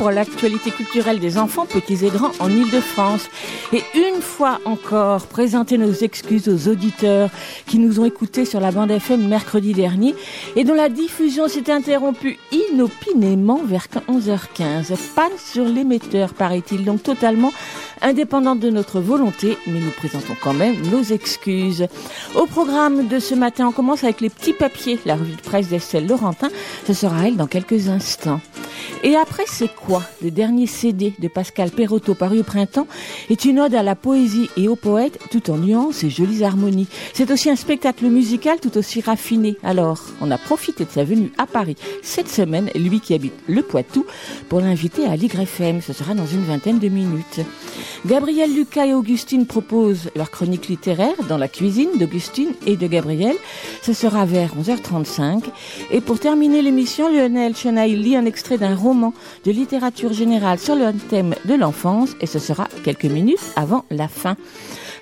Pour l'actualité culturelle des enfants, petits et grands en Ile-de-France. Et une fois encore, présenter nos excuses aux auditeurs qui nous ont écoutés sur la bande FM mercredi dernier et dont la diffusion s'est interrompue inopinément vers 11h15. Panne sur l'émetteur, paraît-il, donc totalement indépendante de notre volonté, mais nous présentons quand même nos excuses. Au programme de ce matin, on commence avec les petits papiers, la revue de presse d'Estelle Laurentin. Ce sera elle dans quelques instants. Et après, c'est quoi? Le dernier CD de Pascal Perotto paru au printemps est une ode à la poésie et aux poètes tout en nuances et jolies harmonies. C'est aussi un spectacle musical tout aussi raffiné. Alors, on a profité de sa venue à Paris cette semaine, lui qui habite le Poitou, pour l'inviter à Ligre FM. Ce sera dans une vingtaine de minutes. Gabriel Lucas et Augustine proposent leur chronique littéraire dans la cuisine d'Augustine et de Gabriel. Ce sera vers 11h35. Et pour terminer l'émission, Lionel Chenaille lit un extrait d'un roman de littérature générale sur le thème de l'enfance et ce sera quelques minutes avant la fin.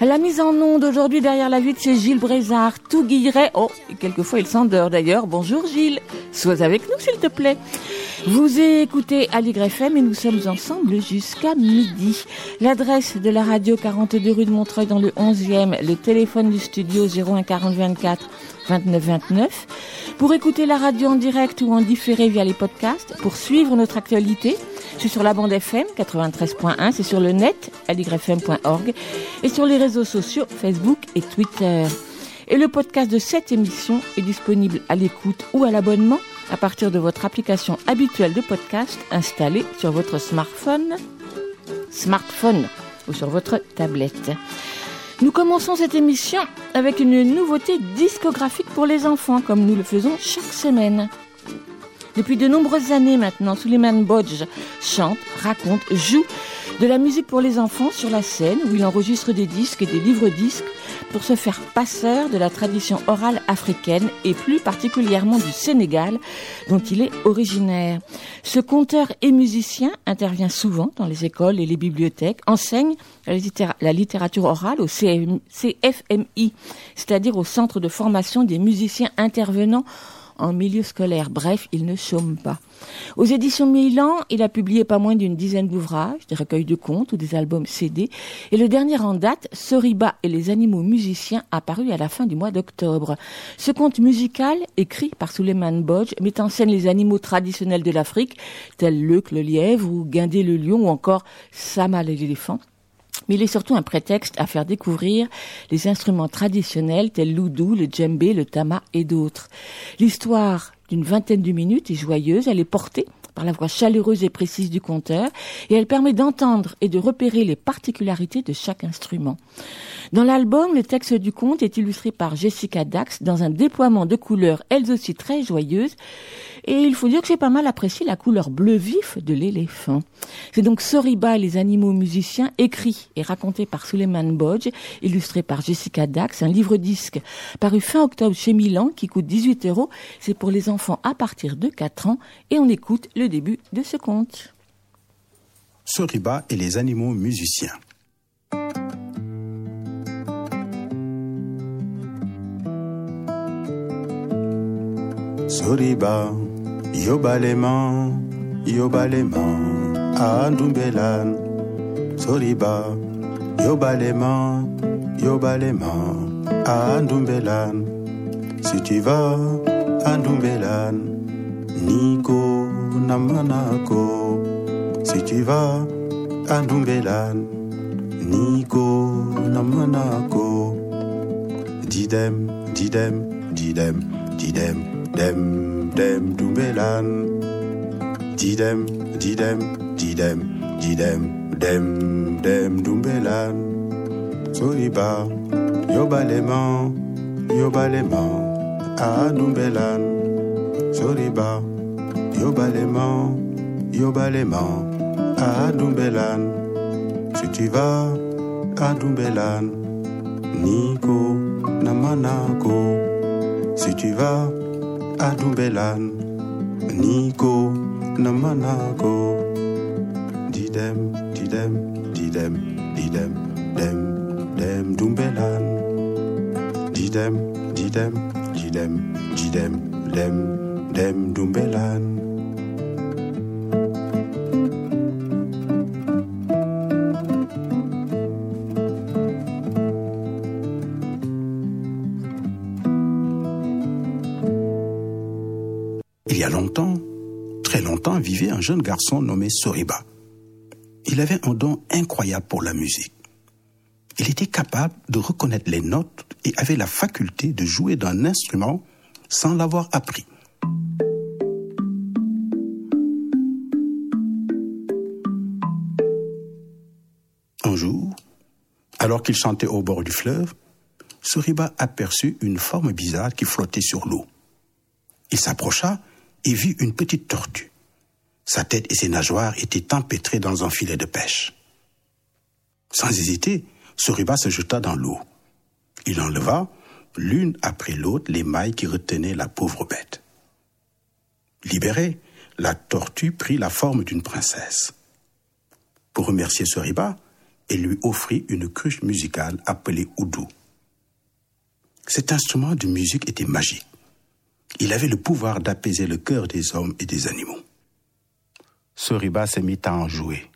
La mise en onde aujourd'hui derrière la vitre, c'est Gilles Brézard, tout guillerait. Oh, et quelquefois il s'endort d'ailleurs. Bonjour Gilles, sois avec nous s'il te plaît. Vous écoutez Aligre FM et nous sommes ensemble jusqu'à midi. L'adresse de la radio 42 rue de Montreuil dans le 11e, le téléphone du studio 01 40 24 29 29. Pour écouter la radio en direct ou en différé via les podcasts, pour suivre notre actualité, c'est sur la bande FM 93.1, c'est sur le net aligrefm.org et sur les réseaux sociaux Facebook et Twitter. Et le podcast de cette émission est disponible à l'écoute ou à l'abonnement à partir de votre application habituelle de podcast installée sur votre smartphone, smartphone ou sur votre tablette. Nous commençons cette émission avec une nouveauté discographique pour les enfants, comme nous le faisons chaque semaine. Depuis de nombreuses années maintenant, Suleiman Bodge chante, raconte, joue de la musique pour les enfants sur la scène où il enregistre des disques et des livres-disques pour se faire passeur de la tradition orale africaine et plus particulièrement du Sénégal dont il est originaire. Ce conteur et musicien intervient souvent dans les écoles et les bibliothèques, enseigne la, littéra- la littérature orale au CFMI, c'est-à-dire au Centre de formation des musiciens intervenants en milieu scolaire. Bref, il ne chôme pas. Aux éditions Milan, il a publié pas moins d'une dizaine d'ouvrages, des recueils de contes ou des albums CD. Et le dernier en date, Soriba et les animaux musiciens, apparu à la fin du mois d'octobre. Ce conte musical, écrit par Suleiman Bodge, met en scène les animaux traditionnels de l'Afrique, tels l'œuf, le lièvre ou Guindé le lion ou encore Sama l'éléphant. Mais il est surtout un prétexte à faire découvrir les instruments traditionnels tels l'oudou, le djembé, le tama et d'autres. L'histoire d'une vingtaine de minutes est joyeuse, elle est portée par la voix chaleureuse et précise du conteur et elle permet d'entendre et de repérer les particularités de chaque instrument. Dans l'album, le texte du conte est illustré par Jessica Dax dans un déploiement de couleurs elles aussi très joyeuses et il faut dire que j'ai pas mal apprécié la couleur bleu vif de l'éléphant. C'est donc Soriba et les animaux musiciens, écrit et raconté par Suleiman Bodge, illustré par Jessica Dax, un livre-disque paru fin octobre chez Milan qui coûte 18 euros. C'est pour les enfants à partir de 4 ans et on écoute le début de ce conte. Soriba et les animaux musiciens. Soriba, yobalema, yobalema, andumbelan. Soriba, yobalema, yobalema, andumbelan. Si tu vas à Ndumbelan, Nico Namanako. Si tu vas à Ndumbelan, Nico Namanako. Didem, didem, didem, didem, dem, dem, Dumbelan. Didem, didem, didem, didem, dem, dem, Dumbelan. Soriba, Yobalema, Yobalema, Adumbelan, Soriba, Yobalema, Yobalema, Adumbelan. Si tu vas à Dumbelan, Nico, Namanako. Si tu vas à Dumbelan, Nico, Namanako. Didem, didem, didem, didem, dem, dem, Dumbelan. Didem, didem, didem, didem, dem, dem, Dumbelan. Jeune garçon nommé Soriba. Il avait un don incroyable pour la musique. Il était capable de reconnaître les notes et avait la faculté de jouer d'un instrument sans l'avoir appris. Un jour, alors qu'il chantait au bord du fleuve, Soriba aperçut une forme bizarre qui flottait sur l'eau. Il s'approcha et vit une petite tortue. Sa tête et ses nageoires étaient empêtrées dans un filet de pêche. Sans hésiter, Soriba se jeta dans l'eau. Il enleva, l'une après l'autre, les mailles qui retenaient la pauvre bête. Libérée, la tortue prit la forme d'une princesse. Pour remercier Soriba, elle lui offrit une cruche musicale appelée Oudou. Cet instrument de musique était magique. Il avait le pouvoir d'apaiser le cœur des hommes et des animaux. Soriba se mit à en jouer.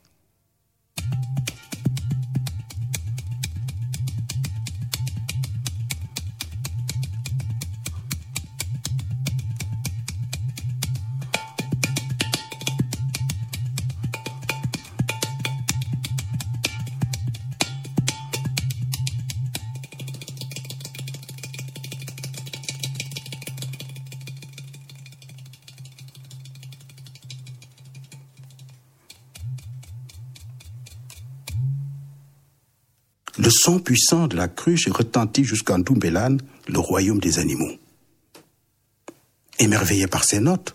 Son puissant de la cruche retentit jusqu'en Dumbelan, le royaume des animaux. Émerveillé par ces notes,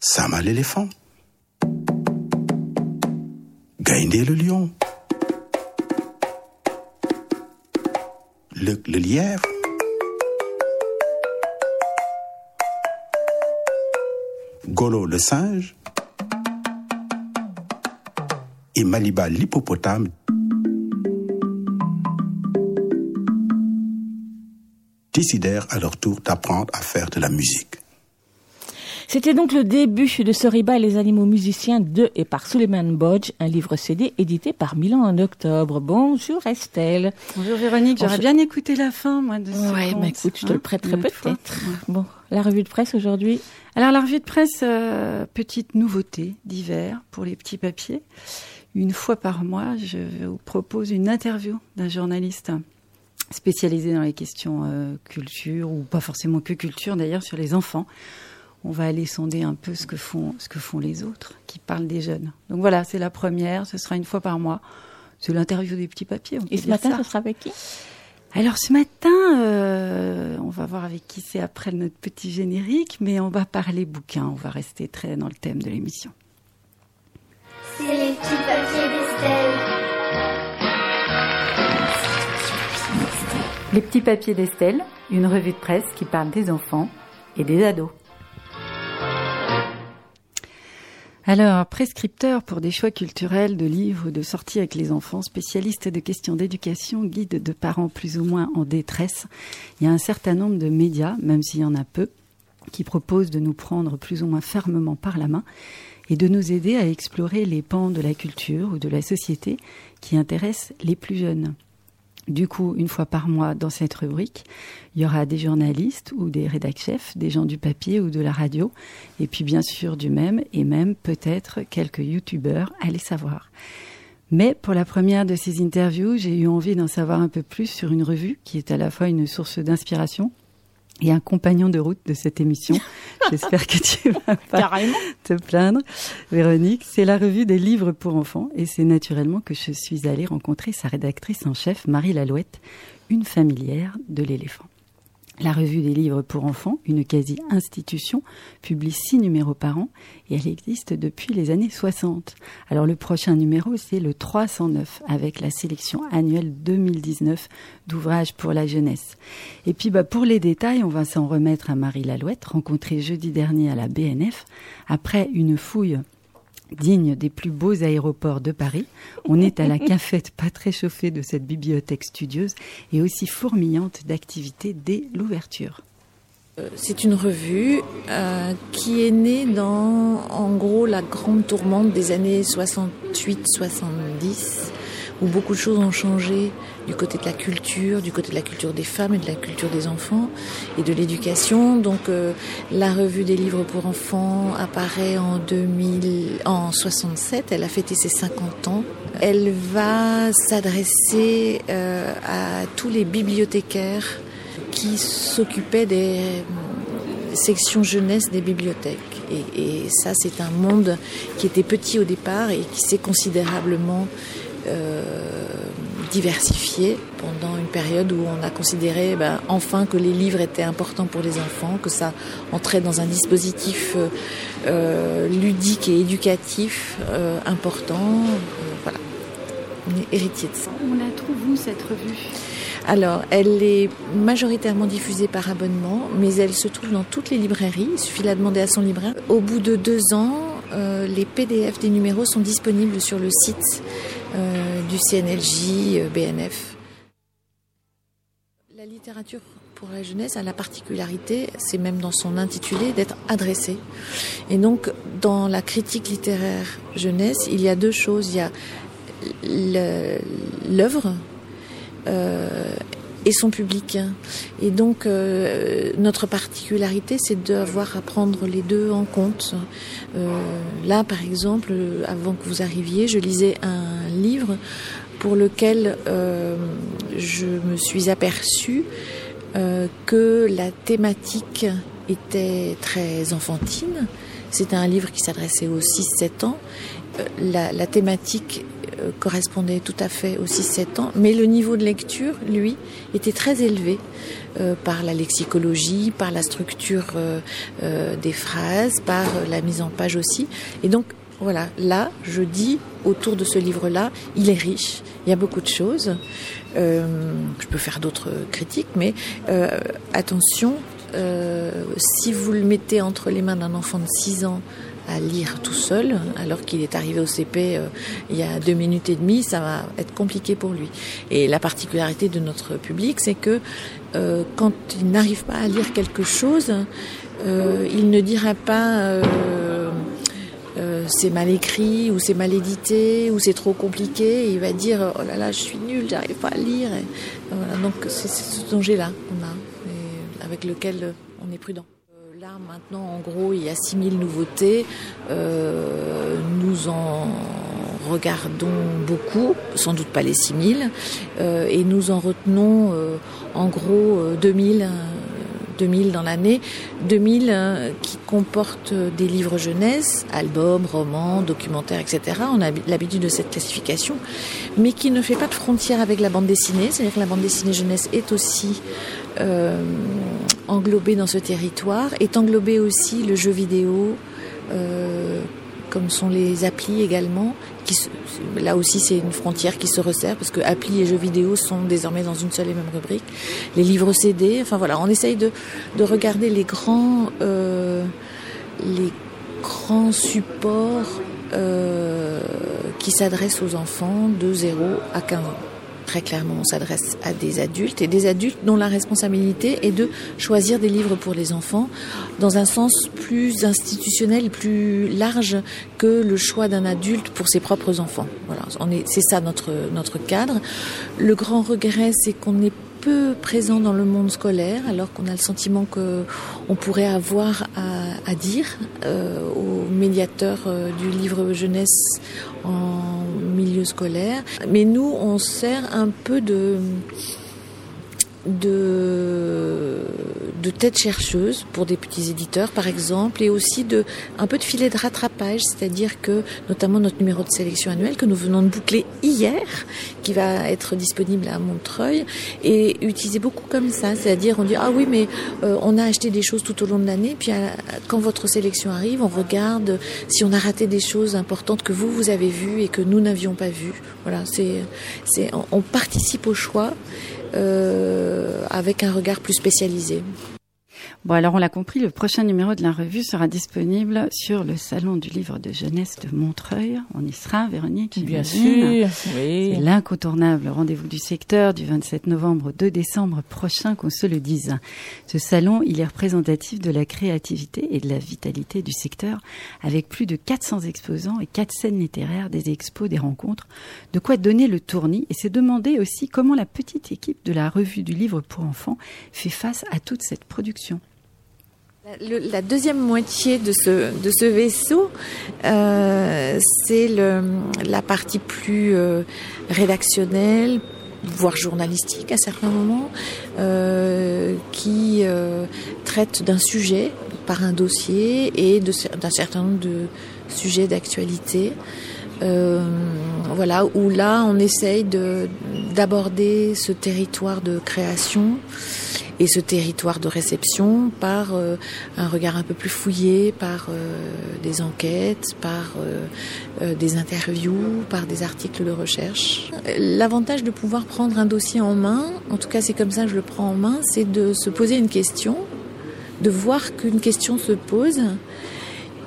Sama l'éléphant, Gaindé le lion, le, le lièvre, Golo le singe. Et Maliba l'hippopotame décidèrent à leur tour d'apprendre à faire de la musique. C'était donc le début de Soriba et les animaux musiciens de et par Suleiman Bodge, un livre CD édité par Milan en octobre. Bonjour Estelle. Bonjour Véronique, j'aurais bien écouté la fin, moi, de ce Ouais, mais écoute, je te hein, le prêterai autre fois. peut-être. Bon, la revue de presse aujourd'hui. Alors, la revue de presse, euh, petite nouveauté d'hiver pour les petits papiers. Une fois par mois, je vous propose une interview d'un journaliste spécialisé dans les questions euh, culture, ou pas forcément que culture d'ailleurs, sur les enfants. On va aller sonder un peu ce que font, ce que font les autres qui parlent des jeunes. Donc voilà, c'est la première, ce sera une fois par mois. C'est l'interview des petits papiers. on Et ce matin, ça. ce sera avec qui? Alors ce matin, euh, on va voir avec qui c'est après notre petit générique, mais on va parler bouquin. On va rester très dans le thème de l'émission. C'est les petits papiers d'Estelle. Les petits papiers d'Estelle, une revue de presse qui parle des enfants et des ados. Alors, prescripteur pour des choix culturels, de livres, de sorties avec les enfants, spécialiste de questions d'éducation, guide de parents plus ou moins en détresse, il y a un certain nombre de médias, même s'il y en a peu, qui proposent de nous prendre plus ou moins fermement par la main et de nous aider à explorer les pans de la culture ou de la société qui intéressent les plus jeunes. Du coup, une fois par mois, dans cette rubrique, il y aura des journalistes ou des rédac-chefs, des gens du papier ou de la radio, et puis bien sûr du même, et même peut-être quelques youtubeurs, allez savoir. Mais pour la première de ces interviews, j'ai eu envie d'en savoir un peu plus sur une revue qui est à la fois une source d'inspiration et un compagnon de route de cette émission. J'espère que tu vas pas Carrément. te plaindre, Véronique. C'est la revue des livres pour enfants et c'est naturellement que je suis allée rencontrer sa rédactrice en chef, Marie Lalouette, Une familière de l'éléphant. La revue des livres pour enfants, une quasi-institution, publie six numéros par an et elle existe depuis les années 60. Alors le prochain numéro, c'est le 309 avec la sélection annuelle 2019 d'ouvrages pour la jeunesse. Et puis bah, pour les détails, on va s'en remettre à Marie Lalouette, rencontrée jeudi dernier à la BNF, après une fouille digne des plus beaux aéroports de Paris. On est à la cafette pas très chauffée de cette bibliothèque studieuse et aussi fourmillante d'activités dès l'ouverture. Euh, c'est une revue euh, qui est née dans, en gros, la grande tourmente des années 68-70 où beaucoup de choses ont changé du côté de la culture, du côté de la culture des femmes et de la culture des enfants et de l'éducation. Donc euh, la revue des livres pour enfants apparaît en 2000, en 67. Elle a fêté ses 50 ans. Elle va s'adresser euh, à tous les bibliothécaires qui s'occupaient des euh, sections jeunesse des bibliothèques. Et, et ça, c'est un monde qui était petit au départ et qui s'est considérablement diversifié pendant une période où on a considéré ben, enfin que les livres étaient importants pour les enfants, que ça entrait dans un dispositif euh, euh ludique et éducatif euh, important. Euh, voilà, on est héritier de ça. On la trouve où cette revue? Alors, elle est majoritairement diffusée par abonnement, mais elle se trouve dans toutes les librairies. Il suffit de la demander à son libraire. Au bout de deux ans, euh, les PDF des numéros sont disponibles sur le site euh, du CNLJ euh, BNF. La littérature pour la jeunesse a la particularité, c'est même dans son intitulé, d'être adressée. Et donc, dans la critique littéraire jeunesse, il y a deux choses. Il y a l'œuvre euh, et son public. Et donc euh, notre particularité, c'est d'avoir à prendre les deux en compte. Euh, là, par exemple, avant que vous arriviez, je lisais un livre pour lequel euh, je me suis aperçue que la thématique était très enfantine. C'était un livre qui s'adressait aux 6-7 ans. La, la thématique correspondait tout à fait aux 6-7 ans, mais le niveau de lecture, lui, était très élevé euh, par la lexicologie, par la structure euh, euh, des phrases, par euh, la mise en page aussi. Et donc, voilà, là, je dis autour de ce livre-là, il est riche, il y a beaucoup de choses. Euh, je peux faire d'autres critiques, mais euh, attention, si vous le mettez entre les mains d'un enfant de 6 ans, à lire tout seul, alors qu'il est arrivé au CP euh, il y a deux minutes et demie, ça va être compliqué pour lui. Et la particularité de notre public, c'est que euh, quand il n'arrive pas à lire quelque chose, euh, il ne dira pas c'est mal écrit ou c'est mal édité ou c'est trop compliqué. il va dire oh là là, je suis nul, j'arrive pas à lire. Et, voilà, donc c'est ce danger-là qu'on a, et avec lequel on est prudent. Maintenant, en gros, il y a 6000 nouveautés. Euh, nous en regardons beaucoup, sans doute pas les 6000, euh, et nous en retenons euh, en gros 2000. 2000 dans l'année, 2000 euh, qui comportent des livres jeunesse, albums, romans, documentaires, etc. On a l'habitude de cette classification, mais qui ne fait pas de frontière avec la bande dessinée, c'est-à-dire que la bande dessinée jeunesse est aussi euh, englobé dans ce territoire, est englobé aussi le jeu vidéo, euh, comme sont les applis également. Qui, là aussi, c'est une frontière qui se resserre parce que applis et jeux vidéo sont désormais dans une seule et même rubrique. Les livres CD, enfin voilà, on essaye de, de regarder les grands, euh, les grands supports qui s'adressent aux enfants de 0 à 15 ans très clairement, on s'adresse à des adultes et des adultes dont la responsabilité est de choisir des livres pour les enfants dans un sens plus institutionnel, plus large que le choix d'un adulte pour ses propres enfants. Voilà, c'est ça notre notre cadre. Le grand regret, c'est qu'on n'est présent dans le monde scolaire, alors qu'on a le sentiment que on pourrait avoir à, à dire euh, aux médiateurs euh, du livre jeunesse en milieu scolaire. Mais nous, on sert un peu de de de tête chercheuse pour des petits éditeurs par exemple et aussi de un peu de filet de rattrapage, c'est-à-dire que notamment notre numéro de sélection annuel que nous venons de boucler hier, qui va être disponible à Montreuil, est utilisé beaucoup comme ça, c'est-à-dire on dit ah oui mais euh, on a acheté des choses tout au long de l'année, puis euh, quand votre sélection arrive, on regarde si on a raté des choses importantes que vous vous avez vues et que nous n'avions pas vues. Voilà, c'est c'est on, participe au choix avec un regard plus spécialisé. Bon, alors on l'a compris, le prochain numéro de la revue sera disponible sur le Salon du livre de jeunesse de Montreuil. On y sera, Véronique Bien sûr, oui. C'est l'incontournable rendez-vous du secteur du 27 novembre au 2 décembre prochain, qu'on se le dise. Ce salon, il est représentatif de la créativité et de la vitalité du secteur, avec plus de 400 exposants et quatre scènes littéraires, des expos, des rencontres. De quoi donner le tournis et c'est demander aussi comment la petite équipe de la revue du livre pour enfants fait face à toute cette production. La deuxième moitié de ce, de ce vaisseau, euh, c'est la partie plus euh, rédactionnelle, voire journalistique à certains moments, euh, qui euh, traite d'un sujet par un dossier et d'un certain nombre de sujets d'actualité. Euh, voilà, où là on essaye de d'aborder ce territoire de création et ce territoire de réception par euh, un regard un peu plus fouillé, par euh, des enquêtes, par des interviews, par des articles de recherche. L'avantage de pouvoir prendre un dossier en main, en tout cas c'est comme ça que je le prends en main, c'est de se poser une question, de voir qu'une question se pose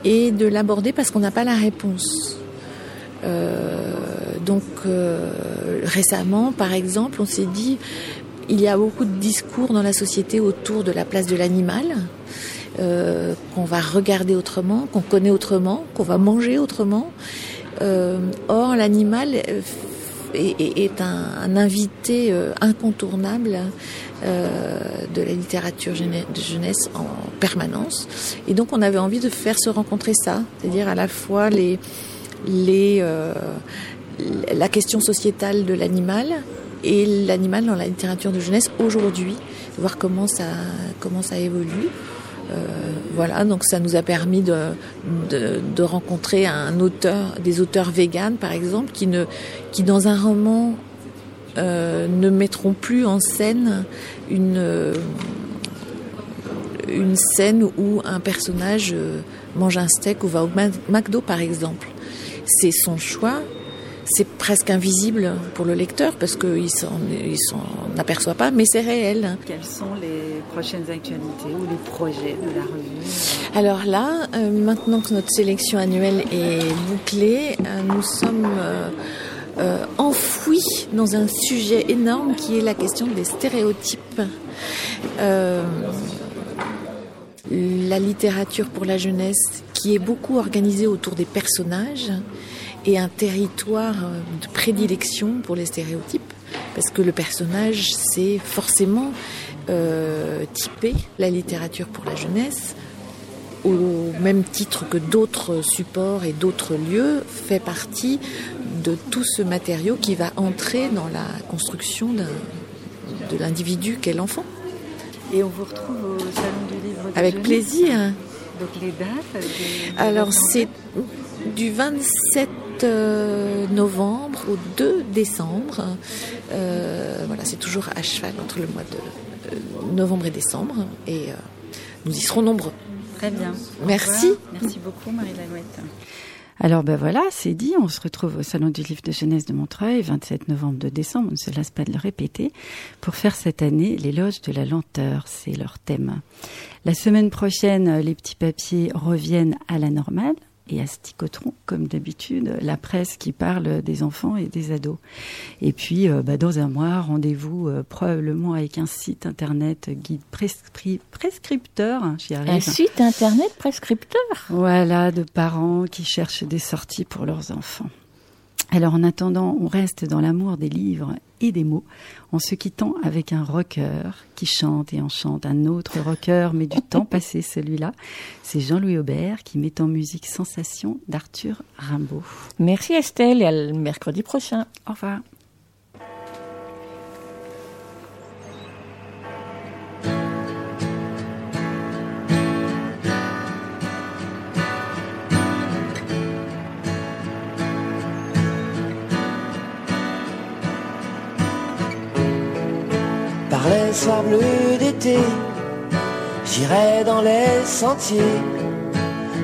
et de l'aborder parce qu'on n'a pas la réponse. Euh, donc euh, récemment, par exemple, on s'est dit, il y a beaucoup de discours dans la société autour de la place de l'animal, euh, qu'on va regarder autrement, qu'on connaît autrement, qu'on va manger autrement. Euh, or, l'animal euh, est, un, un invité incontournable euh, de la littérature de jeunesse en permanence. Et donc, on avait envie de faire se rencontrer ça, c'est-à-dire à la fois les, les, euh, la question sociétale de l'animal et l'animal dans la littérature de jeunesse aujourd'hui, voir comment ça, comment ça évolue. Euh, voilà, donc ça nous a permis de, de, de rencontrer un auteur, des auteurs véganes par exemple, qui, ne, qui dans un roman euh, ne mettront plus en scène une, une scène où un personnage euh, mange un steak ou va au McDo par exemple. C'est son choix, c'est presque invisible pour le lecteur parce qu'il s'en il s'en aperçoit pas, mais c'est réel. Quelles sont les prochaines actualités ou les projets de la revue? Alors là, euh, maintenant que notre sélection annuelle est bouclée, euh, nous sommes euh, enfouis dans un sujet énorme qui est la question des stéréotypes. La littérature pour la jeunesse qui est beaucoup organisée autour des personnages et un territoire euh, de prédilection pour les stéréotypes parce que le personnage c'est forcément euh, typé la littérature pour la jeunesse au même titre que d'autres supports et d'autres lieux, fait partie de tout ce matériau qui va entrer dans la construction d'un- de l'individu qu'est l'enfant. Et on vous retrouve au Salon du Livre de Avec plaisir. Donc les dates des- Alors c'est du 27 euh, novembre au 2 décembre. Euh, voilà, c'est toujours à cheval entre le mois de euh, novembre et décembre. Et euh, nous y serons nombreux. Très bien. Merci. Merci beaucoup Marie Lalouette. Alors ben voilà, c'est dit, on se retrouve au Salon du Livre de Jeunesse de Montreuil, 27 novembre de décembre, on ne se lasse pas de le répéter, pour faire cette année l'éloge de la lenteur, c'est leur thème. La semaine prochaine, les petits papiers reviennent à la normale et asticoteront, comme d'habitude, la presse qui parle des enfants et des ados. Et puis, euh, bah, dans un mois, rendez-vous euh, probablement avec un site internet guide prescri- prescripteur, hein, arrive. Un site internet prescripteur? Voilà, de parents qui cherchent des sorties pour leurs enfants. Alors en attendant, on reste dans l'amour des livres et des mots, en se quittant avec un rocker qui chante et enchante un autre rocker, mais du temps passé celui-là. C'est Jean-Louis Aubert qui met en musique Sensation d'Arthur Rimbaud. Merci Estelle et à le mercredi prochain. Au revoir. J'irai dans les sentiers,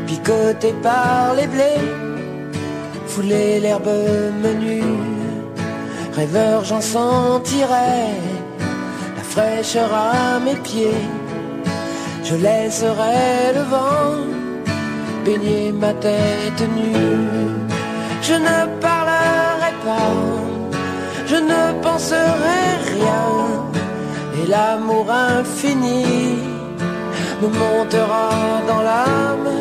picoté par les blés, fouler l'herbe menue, rêveur j'en sentirai la fraîcheur à mes pieds, je laisserai le vent baigner ma tête nue, je ne parlerai pas, je ne penserai rien, et l'amour infini me montera dans l'âme,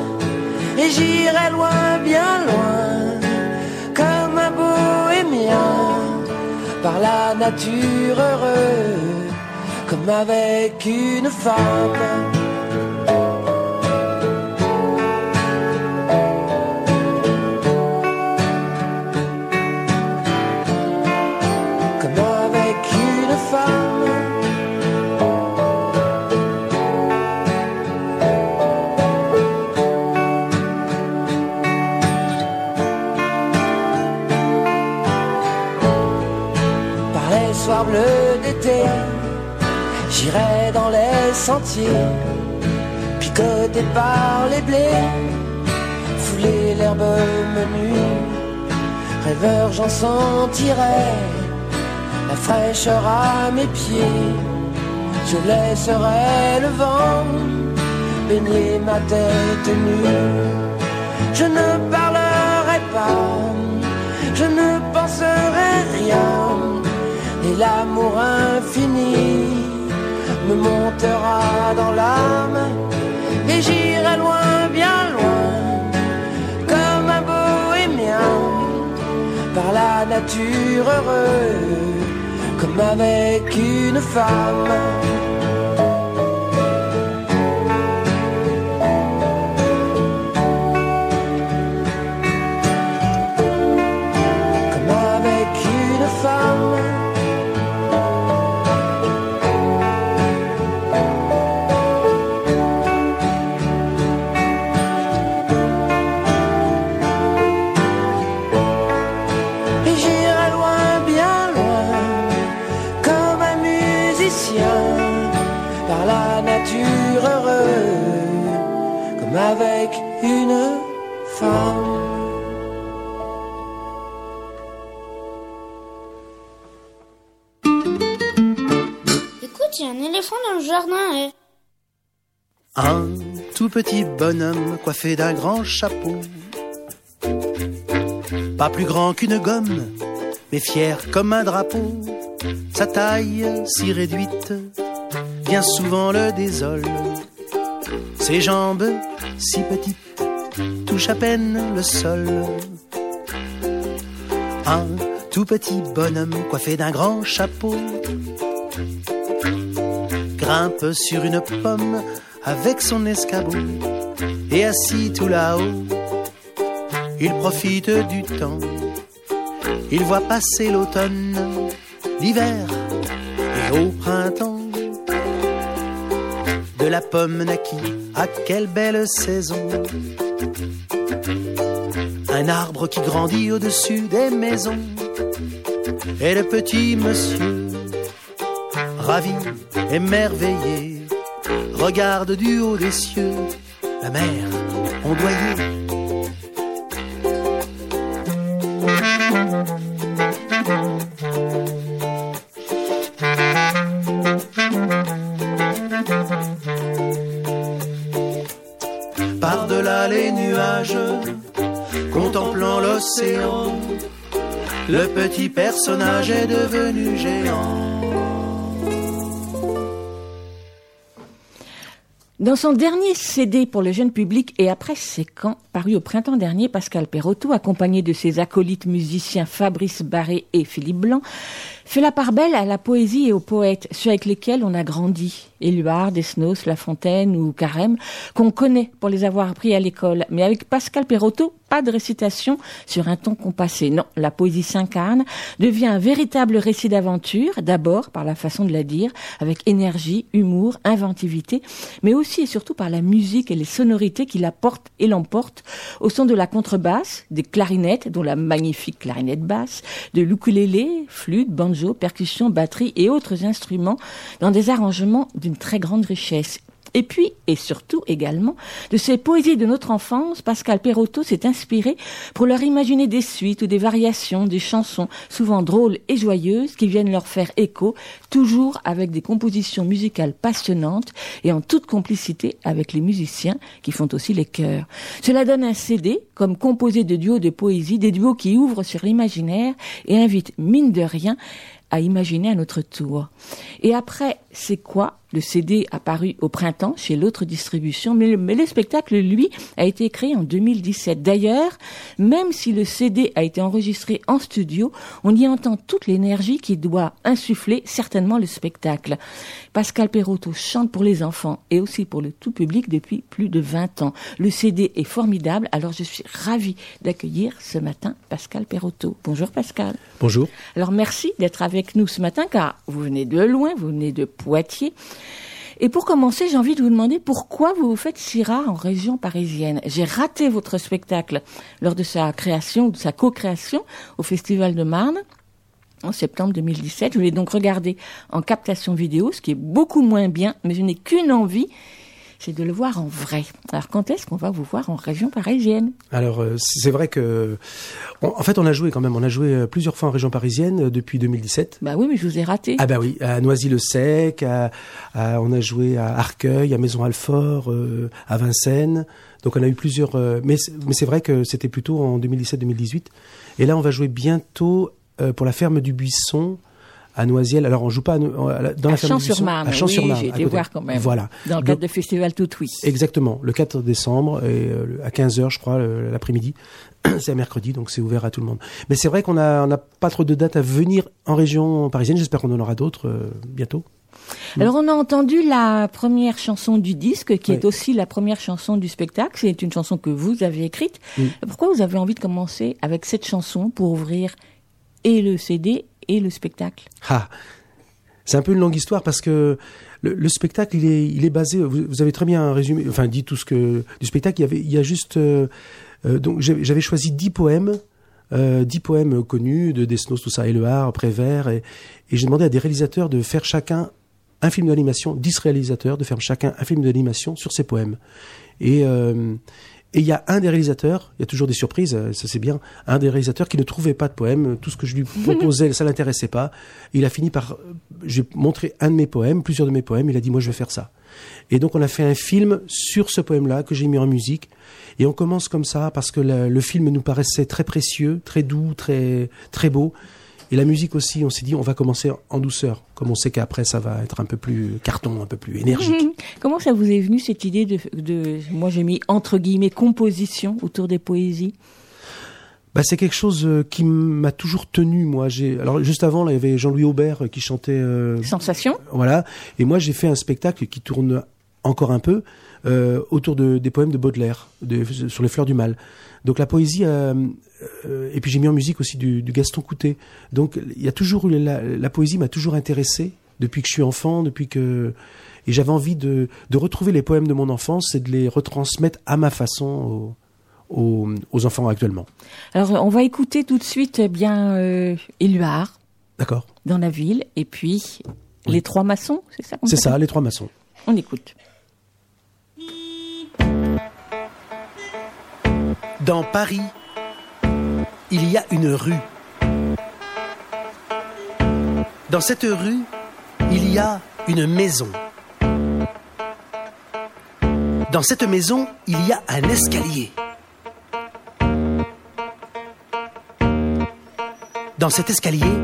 et j'irai loin, bien loin, comme un bohémien, par la nature heureux, comme avec une femme. J'irai dans les sentiers, picoté par les blés, fouler l'herbe menue, rêveur j'en sentirai la fraîcheur à mes pieds. Je laisserai le vent baigner ma tête nue. Je ne parlerai pas, je ne penserai rien, et l'amour infini montera dans l'âme, et j'irai loin, bien loin, comme un bohémien par la nature heureux, comme avec une femme. Un tout petit bonhomme coiffé d'un grand chapeau. Pas plus grand qu'une gomme, mais fier comme un drapeau. Sa taille si réduite, bien souvent le désole. Ses jambes si petites, touchent à peine le sol. Un tout petit bonhomme coiffé d'un grand chapeau grimpe sur une pomme avec son escabeau et assis tout là-haut, il profite du temps. Il voit passer l'automne, l'hiver et au printemps. De la pomme naquit, à quelle belle saison. Un arbre qui grandit au-dessus des maisons. Et le petit monsieur, ravi, émerveillé, regarde du haut des cieux la mer ondoyer. Par-delà les nuages, contemplant l'océan, le petit personnage est devenu géant. Dans son dernier CD pour le jeune public et après ses camps, paru au printemps dernier, Pascal Perotto, accompagné de ses acolytes musiciens Fabrice Barré et Philippe Blanc, fait la part belle à la poésie et aux poètes, ceux avec lesquels on a grandi. Éluard, Desnos, La Fontaine ou Carême, qu'on connaît pour les avoir appris à l'école. Mais avec Pascal Perotto, pas de récitation sur un ton compassé. Non, la poésie s'incarne, devient un véritable récit d'aventure, d'abord par la façon de la dire, avec énergie, humour, inventivité, mais aussi et surtout par la musique et les sonorités qui la portent et l'emportent au son de la contrebasse, des clarinettes, dont la magnifique clarinette basse, de l'ukulélé, flûte, banjo, percussion, batterie et autres instruments dans des arrangements d'une très grande richesse. Et puis, et surtout également, de ces poésies de notre enfance, Pascal Perotto s'est inspiré pour leur imaginer des suites ou des variations, des chansons souvent drôles et joyeuses qui viennent leur faire écho, toujours avec des compositions musicales passionnantes et en toute complicité avec les musiciens qui font aussi les chœurs. Cela donne un CD comme composé de duos de poésie, des duos qui ouvrent sur l'imaginaire et invitent, mine de rien, à imaginer à notre tour. Et après, c'est quoi? Le CD apparu au printemps chez l'autre distribution, mais le, mais le, spectacle, lui, a été créé en 2017. D'ailleurs, même si le CD a été enregistré en studio, on y entend toute l'énergie qui doit insuffler certainement le spectacle. Pascal Perotto chante pour les enfants et aussi pour le tout public depuis plus de 20 ans. Le CD est formidable, alors je suis ravie d'accueillir ce matin Pascal Perotto. Bonjour Pascal. Bonjour. Alors merci d'être avec nous ce matin car vous venez de loin, vous venez de Poitiers. Et pour commencer, j'ai envie de vous demander pourquoi vous vous faites si rare en région parisienne. J'ai raté votre spectacle lors de sa création, de sa co-création au Festival de Marne en septembre 2017. Je l'ai donc regardé en captation vidéo, ce qui est beaucoup moins bien, mais je n'ai qu'une envie, c'est de le voir en vrai. Alors quand est-ce qu'on va vous voir en région parisienne? Alors euh, c'est vrai que, on, en fait, on a joué quand même. On a joué euh, plusieurs fois en région parisienne euh, depuis 2017. Bah oui, mais je vous ai raté. Ah bah oui, à Noisy-le-Sec, à, à, on a joué à Arcueil, à Maison-Alfort, euh, à Vincennes. Donc on a eu plusieurs. Euh, mais mais c'est vrai que c'était plutôt en 2017-2018. Et là, on va jouer bientôt euh, pour la ferme du Buisson à Noisiel. Alors on joue pas à, à, dans à la ferme du Buisson, à Champs-sur-Marne. Oui, j'ai été voir quand même. Voilà. Dans le cadre de Festival Tout Oui. Exactement. Le 4 décembre et euh, à 15 h je crois l'après-midi. c'est un mercredi, donc c'est ouvert à tout le monde. Mais c'est vrai qu'on a, on n'a pas trop de dates à venir en région parisienne. J'espère qu'on en aura d'autres euh, bientôt. Alors on a entendu la première chanson du disque, qui oui. est aussi la première chanson du spectacle. C'est une chanson que vous avez écrite. Oui. Pourquoi vous avez envie de commencer avec cette chanson pour ouvrir et le CD et le spectacle ah, C'est un peu une longue histoire parce que le, le spectacle, il est, basé. Vous, avez très bien résumé, enfin dit tout ce que du spectacle. Il y a juste. Euh, euh, donc j'avais choisi dix poèmes. Euh, dix poèmes connus de Desnos, tout ça, Éluard, Prévert, et, et j'ai demandé à des réalisateurs de faire chacun un film d'animation, dix réalisateurs de faire chacun un film d'animation sur ces poèmes. Et euh, et il y a un des réalisateurs, il y a toujours des surprises, ça c'est bien, un des réalisateurs qui ne trouvait pas de poème, tout ce que je lui proposais, ça l'intéressait pas. Il a fini par, j'ai montré un de mes poèmes, plusieurs de mes poèmes, il a dit moi je vais faire ça. Et donc on a fait un film sur ce poème-là que j'ai mis en musique. Et on commence comme ça parce que le, le film nous paraissait très précieux, très doux, très très beau. Et la musique aussi, on s'est dit, on va commencer en douceur, comme on sait qu'après, ça va être un peu plus carton, un peu plus énergique. Comment ça vous est venu cette idée de, de moi j'ai mis entre guillemets, composition autour des poésies? Bah, c'est quelque chose qui m'a toujours tenu moi. J'ai alors juste avant là il y avait Jean-Louis Aubert qui chantait euh, Sensation. voilà. Et moi j'ai fait un spectacle qui tourne encore un peu euh, autour de, des poèmes de Baudelaire de, sur les fleurs du mal donc la poésie euh, euh, et puis j'ai mis en musique aussi du, du Gaston Coutet. Donc il y a toujours la, la poésie m'a toujours intéressé depuis que je suis enfant, depuis que et j'avais envie de, de retrouver les poèmes de mon enfance et de les retransmettre à ma façon aux, aux, aux enfants actuellement. Alors on va écouter tout de suite eh bien euh, Éluard. D'accord. Dans la ville et puis oui. les trois maçons, c'est ça C'est ça, les trois maçons. On écoute. Dans Paris, il y a une rue. Dans cette rue, il y a une maison. Dans cette maison, il y a un escalier. Dans cet escalier,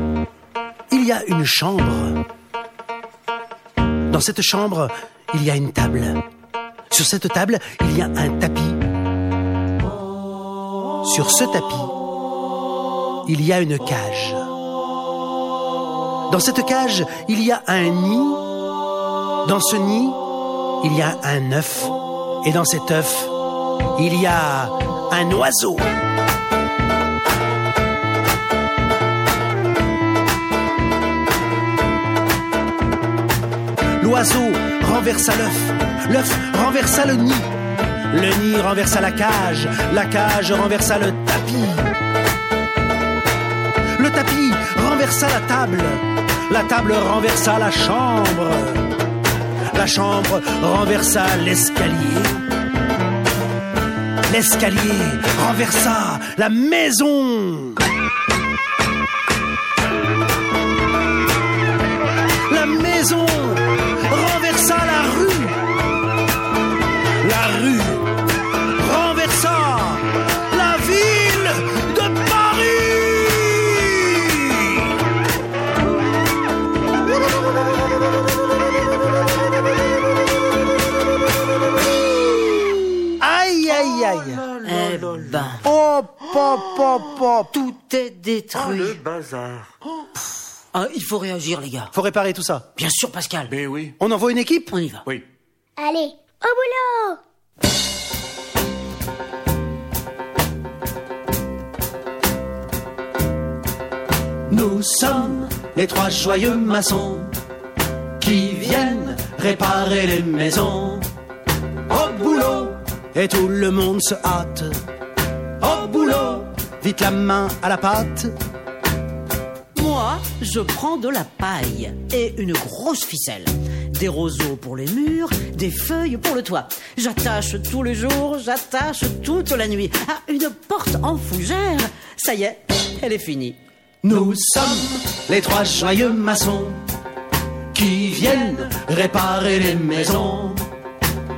il y a une chambre. Dans cette chambre, il y a une table. Sur cette table, il y a un tapis. Sur ce tapis, il y a une cage. Dans cette cage, il y a un nid. Dans ce nid, il y a un œuf. Et dans cet œuf, il y a un oiseau. L'oiseau renversa l'œuf, l'œuf renversa le nid, le nid renversa la cage, la cage renversa le tapis. Le tapis renversa la table, la table renversa la chambre, la chambre renversa l'escalier. L'escalier renversa la maison. La maison pop, pop, pop. tout est détruit. bazar. Ah, il faut réagir, les gars. Faut réparer tout ça. Bien sûr, Pascal. Mais oui. On envoie une équipe On y va. Oui. Allez, au boulot Nous sommes les trois joyeux maçons qui viennent réparer les maisons. Au boulot, et tout le monde se hâte. La main à la pâte. Moi, je prends de la paille et une grosse ficelle. Des roseaux pour les murs, des feuilles pour le toit. J'attache tout le jour, j'attache toute la nuit. Ah, une porte en fougère. Ça y est, elle est finie. Nous sommes les trois joyeux maçons qui viennent réparer les maisons.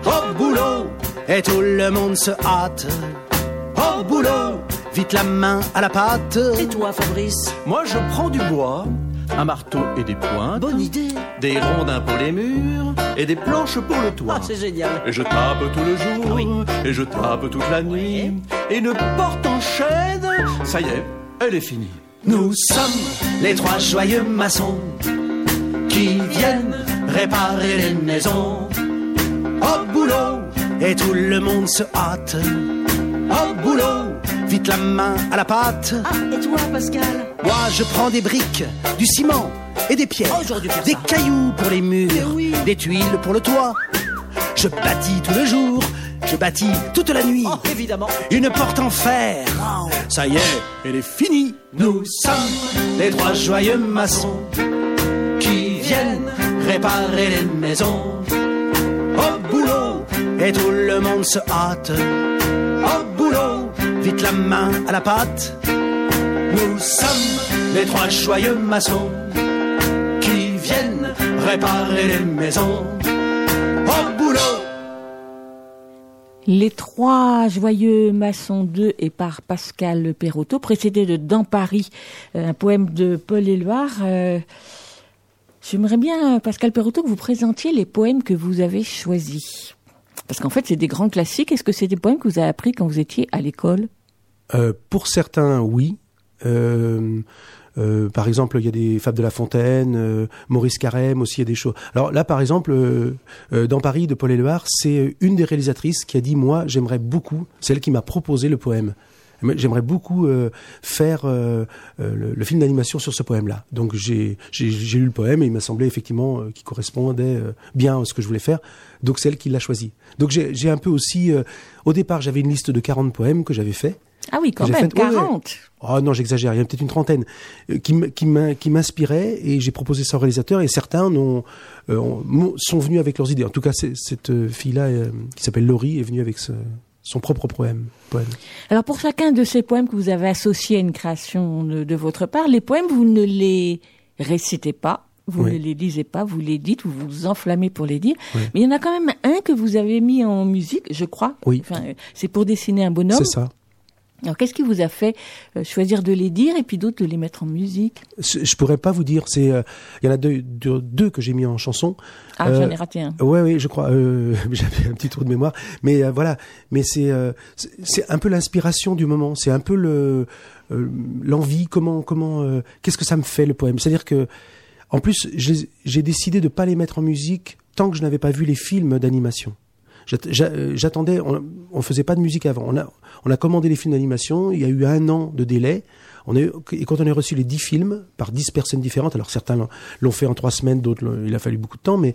Au boulot, et tout le monde se hâte. Au boulot, vite la main à la pâte. Et toi, Fabrice Moi, je prends du bois, un marteau et des pointes, Bonne idée. des rondins pour les murs et des planches pour le toit. Ah, c'est génial. Et je tape tout le jour, et je tape toute la nuit. Et une porte en chaîne, ça y est, elle est finie. Nous sommes les trois joyeux maçons qui viennent réparer les maisons. Au boulot, et tout le monde se hâte. Vite la main à la pâte. Ah, et toi, Pascal Moi, je prends des briques, du ciment et des pierres, Oh, des ça. cailloux pour les murs, oui. des tuiles pour le toit. Je bâtis tout le jour, je bâtis toute la nuit. Oh, évidemment. Une porte en fer. Ça y est, elle est finie. Nous sommes les trois joyeux maçons qui viennent réparer les maisons. Au boulot, et tout le monde se hâte. Au boulot, vite la main à la pâte. Nous sommes les trois joyeux maçons qui viennent réparer les maisons. Au boulot. Les trois joyeux maçons 2 et par Pascal Perrotto, précédé de Dans Paris, euh, un poème de Paul Éluard. Euh, J'aimerais bien, Pascal Perrotto, que vous présentiez les poèmes que vous avez choisis. Parce qu'en fait, c'est des grands classiques. Est-ce que c'est des poèmes que vous avez appris quand vous étiez à l'école? Euh, pour certains, oui. Euh, euh, par exemple, il y a des Fables de La Fontaine, Maurice Carême aussi, il y a des choses. Alors là, par exemple, dans Paris de Paul Éluard, c'est une des réalisatrices qui a dit moi, j'aimerais beaucoup, c'est elle qui m'a proposé le poème. J'aimerais beaucoup euh, faire euh, euh, le, le film d'animation sur ce poème-là. Donc j'ai lu le poème et il m'a semblé effectivement euh, qu'il correspondait euh, bien à ce que je voulais faire. Donc c'est elle qui l'a choisi. Donc j'ai un peu aussi. euh, au départ, j'avais une liste de 40 poèmes que j'avais fait. Ah oui, quand même, fait- ouais, ouais. 40 Oh non, j'exagère, il y en a peut-être une trentaine euh, qui m'inspiraient et j'ai proposé ça au réalisateur et certains euh, ont- m'ont- sont venus avec leurs idées. En tout cas, cette euh, fille-là euh, qui s'appelle Laurie est venue avec ce- son propre poème. poème. Alors pour chacun de ces poèmes que vous avez associés à une création de, de votre part, les poèmes, vous ne les récitez pas, vous Oui. ne les lisez pas, vous les dites, vous vous enflammez pour les dire. Oui. Mais il y en a quand même un que vous avez mis en musique, je crois. Oui. Enfin, euh, c'est pour dessiner un bonhomme. C'est ça. Alors qu'est-ce qui vous a fait euh, choisir de les dire et puis d'autres de les mettre en musique? Je pourrais pas vous dire. C'est euh, il y en a deux, deux, deux que j'ai mis en chanson. Ah, Euh, j'en ai raté un. Ouais, oui, je crois. Euh, J'avais un petit trou de mémoire, mais euh, voilà. Mais c'est euh, c'est- un peu l'inspiration du moment. C'est un peu le euh, l'envie. Comment comment euh, qu'est-ce que ça me fait le poème? C'est-à-dire que en plus, j'ai j'ai décidé de pas les mettre en musique tant que je n'avais pas vu les films d'animation. Euh, J'attendais, on, on faisait pas de musique avant. On a, commandé les films d'animation. Il y a eu un an de délai. Et quand on a reçu les dix films par dix personnes différentes, alors certains l'ont- fait en trois semaines, d'autres il a fallu beaucoup de temps, mais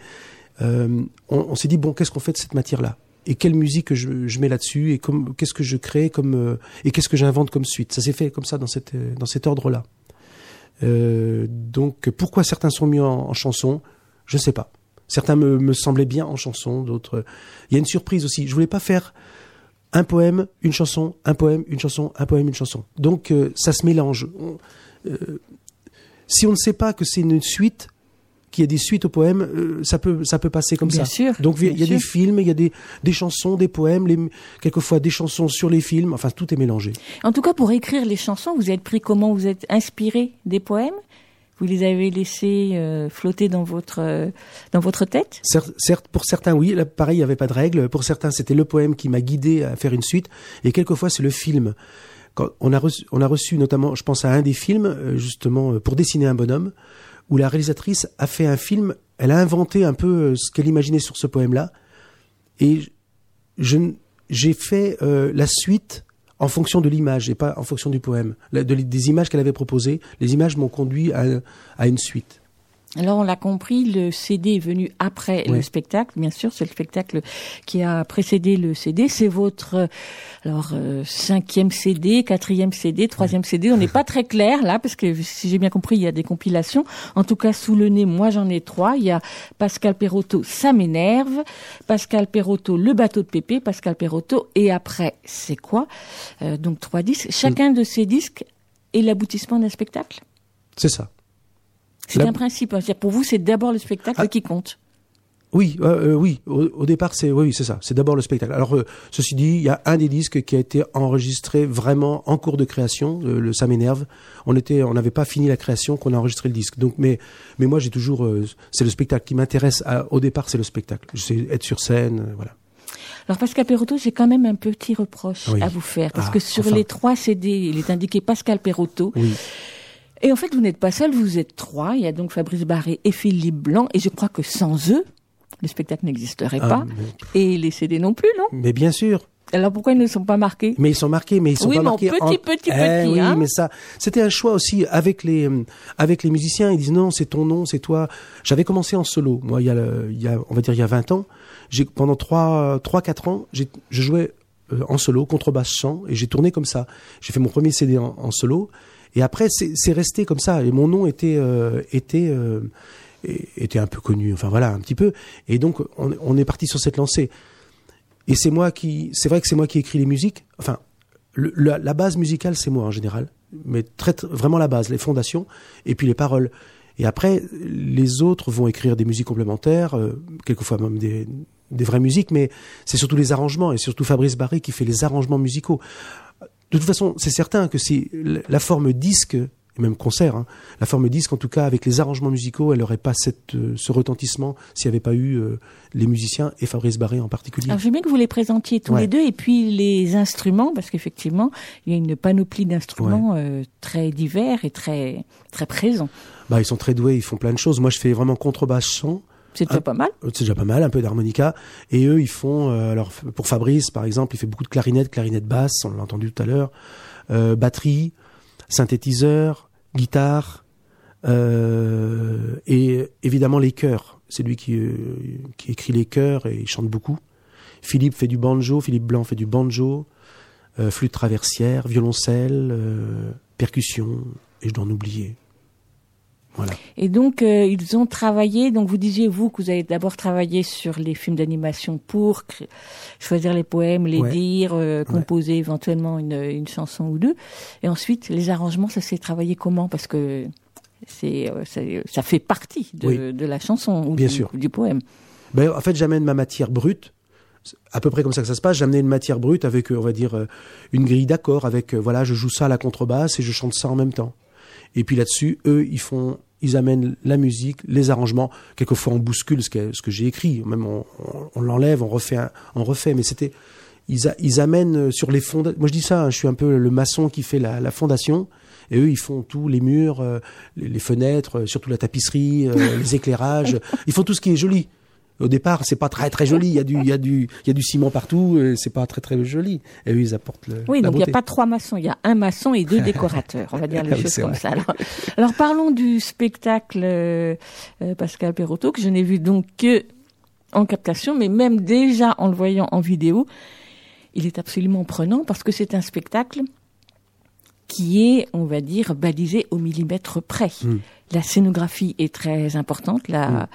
euh, on, s'est dit bon, qu'est-ce qu'on fait de cette matière-là? Et quelle musique je, mets là-dessus? Et qu'est-ce que je crée euh, et qu'est-ce que j'invente comme suite? Ça s'est fait comme ça dans cet ordre-là. Donc pourquoi certains sont mis en, en chanson, je ne sais pas. Certains me, me semblaient bien en chanson, d'autres. Il y a une surprise aussi. Je voulais pas faire un poème, une chanson, un poème, une chanson, un poème, une chanson. Donc euh, ça se mélange. On- euh, si on ne sait pas que c'est une suite, qu'il y a des suites au poème, euh, ça peut ça peut passer comme Bien ça. sûr, Donc il y a des films, il y a des des chansons, des poèmes, les, quelquefois des chansons sur les films. Enfin tout est mélangé. En tout cas, pour écrire les chansons, vous êtes pris comment? Vous êtes inspiré des poèmes? Vous les avez laissés euh, flotter dans votre euh, dans votre tête Certes, certes, pour certains, oui. Là, pareil, il n'y avait pas de règle. Pour certains, c'était le poème qui m'a guidé à faire une suite. Et quelquefois, c'est le film. Quand on a reçu, on a reçu notamment, je pense à un des films, euh, justement, euh, pour dessiner un bonhomme, où la réalisatrice a fait un film. Elle a inventé un peu euh, ce qu'elle imaginait sur ce poème-là. Et je, j'ai fait euh, la suite en fonction de l'image et pas en fonction du poème. Des images qu'elle avait proposées, les images m'ont conduit à une suite. Alors on l'a compris, le CD est venu après le spectacle. Bien sûr, c'est le spectacle qui a précédé le CD. C'est votre alors euh, cinquième CD, quatrième CD, troisième CD. On n'est pas très clair là parce que si j'ai bien compris, il y a des compilations. En tout cas, sous le nez, moi j'en ai trois. Il y a Pascal Perotto, ça m'énerve. Pascal Perotto, le bateau de Pépé. Pascal Perotto et après, c'est quoi? Euh, Donc trois disques. Chacun de ces disques est l'aboutissement d'un spectacle? C'est ça. C'est La- un principe. hein. Pour vous, c'est d'abord le spectacle Ah. qui compte. Oui, euh, oui. Au, au départ, c'est oui, c'est ça. C'est d'abord le spectacle. Alors, euh, ceci dit, il y a un des disques qui a été enregistré vraiment en cours de création. euh, le ça m'énerve. On était, on n'avait pas fini la création qu'on a enregistré le disque. Donc, mais, mais moi, j'ai toujours, euh, c'est le spectacle qui m'intéresse. à- Au départ, c'est le spectacle. Je sais être sur scène, euh, voilà. Alors Pascal Perotto, j'ai quand même un petit reproche Oui. à vous faire parce Ah, que sur enfin. les trois CD, il est indiqué Pascal Perotto. Oui. Et en fait, vous n'êtes pas seul, vous êtes trois. Il y a donc Fabrice Barré et Philippe Blanc. Et je crois que sans eux, le spectacle n'existerait Ah, pas. mais, Et les CD non plus, non? Mais bien sûr. Alors pourquoi ils ne sont pas marqués? Mais ils sont marqués, mais ils sont Oui, pas mais en marqués petit, petit, Eh petit, oui, hein. mais ça, c'était un choix aussi avec les euh, avec les musiciens. Ils disent non, c'est ton nom, c'est toi. J'avais commencé en solo. Moi, il y a, le- il y a, on va dire, il y a 20 ans. J'ai pendant trois, trois, quatre ans, j'ai, je jouais euh, en solo, contrebasse, chant, et j'ai tourné comme ça. J'ai fait mon premier CD en, en solo, et après, c'est, resté comme ça. Et mon nom était euh, était euh, était un peu connu. Enfin voilà, un petit peu. Et donc, on, est parti sur cette lancée. Et c'est moi qui, c'est vrai que c'est moi qui écris les musiques. Enfin, la, base musicale, c'est moi en général, mais très- vraiment la base, les fondations, et puis les paroles. Et après, les autres vont écrire des musiques complémentaires, euh, quelquefois même des, des vraies musiques, mais c'est surtout les arrangements, et surtout Fabrice Barré qui fait les arrangements musicaux. De toute façon, c'est certain que si la- forme disque, et même concert, hein, la forme disque, en tout cas, avec les arrangements musicaux, elle n'aurait pas cette, euh, ce retentissement s'il n'y avait pas eu euh, les musiciens et Fabrice Barré en particulier. Alors j'aime bien que vous les présentiez tous Ouais. les deux et puis les instruments parce qu'effectivement il y a une panoplie d'instruments euh, très divers et très très présents. Bah, ils sont très doués, ils font plein de choses. Moi, je fais vraiment contrebasse chant. C'est déjà pas mal. C'est déjà pas mal, un peu d'harmonica. Et eux, ils font, euh, alors pour Fabrice, par exemple, il fait beaucoup de clarinette, clarinette basse, on l'a entendu tout à l'heure, euh, batterie, synthétiseur, guitare, euh, et évidemment les chœurs. C'est lui qui, qui écrit les chœurs et il chante beaucoup. Philippe fait du banjo, Philippe Blanc fait du banjo, flûte traversière, violoncelle, percussion, et je dois en oublier. Voilà. Et donc euh, ils ont travaillé. Donc vous disiez vous que vous avez d'abord travaillé sur les films d'animation pour choisir les poèmes, les Ouais. dire, euh, Ouais. composer éventuellement une, une chanson ou deux. Et ensuite les arrangements, ça s'est travaillé comment? Parce que c'est euh, ça fait partie de, Oui. de la chanson ou Bien du, sûr. du poème. Ben, en fait, j'amène ma matière brute. À peu près comme ça que ça se passe. J'amenais une matière brute avec, on va dire, une grille d'accords. Avec, voilà, je joue ça à la contrebasse et je chante ça en même temps. Et puis là-dessus, eux, ils font, ils amènent la musique, les arrangements. Quelquefois, on bouscule ce que, j'ai écrit. Même on, on- l'enlève, on refait, on refait. Mais c'était, ils, amènent euh, sur les fonds. Moi, je dis ça. hein, je suis un peu le maçon qui fait la, fondation. Et eux, ils font tous les murs, euh, les, fenêtres, euh, surtout la tapisserie, les éclairages. Ils font tout ce qui est joli. Au départ, c'est pas très très joli. Il y a du, il y a du, il y a du ciment partout. C'est pas très très joli. Et eux, ils apportent le. Oui, la donc il n'y a pas trois maçons, il y a un maçon et deux décorateurs, on va dire les Ah oui, choses comme vrai. ça. Alors, alors parlons du spectacle euh, euh, Pascal Perotto, que je n'ai vu donc que en captation, mais même déjà en le voyant en vidéo, il est absolument prenant parce que c'est un spectacle qui est, on va dire, balisé au millimètre près. Mm. La scénographie est très importante, la, Mm.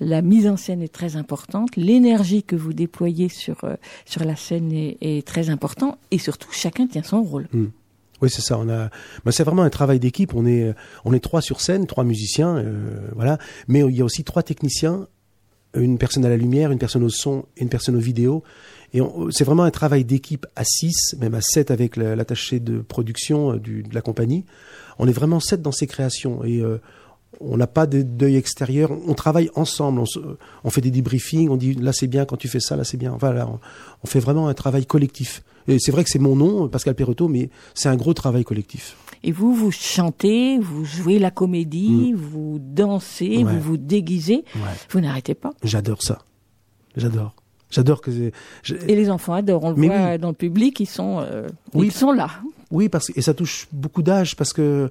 la mise en scène est très importante, l'énergie que vous déployez sur, euh, sur la scène est, est très importante, et surtout, chacun tient son rôle. Oui, c'est ça. On a, bah, c'est vraiment un travail d'équipe. On est, on est trois sur scène, trois musiciens, euh, voilà. Mais il y a aussi trois techniciens, une personne à la lumière, une personne au son et une personne aux vidéos. Et c'est vraiment un travail d'équipe à six, même à sept avec la- l'attaché de production euh, du, de la compagnie. On est vraiment sept dans ces créations et euh, on n'a pas d'œil extérieur. On travaille ensemble. On, se- on fait des debriefings. On dit là c'est bien quand tu fais ça, là c'est bien. Voilà, on, on fait vraiment un travail collectif. Et c'est vrai que c'est mon nom, Pascal Perotto, mais c'est un gros travail collectif. Et vous, vous chantez, vous jouez la comédie, vous dansez, Mm. Ouais. vous vous déguisez, Ouais. vous n'arrêtez pas? J'adore ça. J'adore. J'adore que. Et les enfants adorent, on le Mais voit oui. dans le public, ils sont, euh, Oui. ils sont là. Oui, parce que et ça touche beaucoup d'âge parce que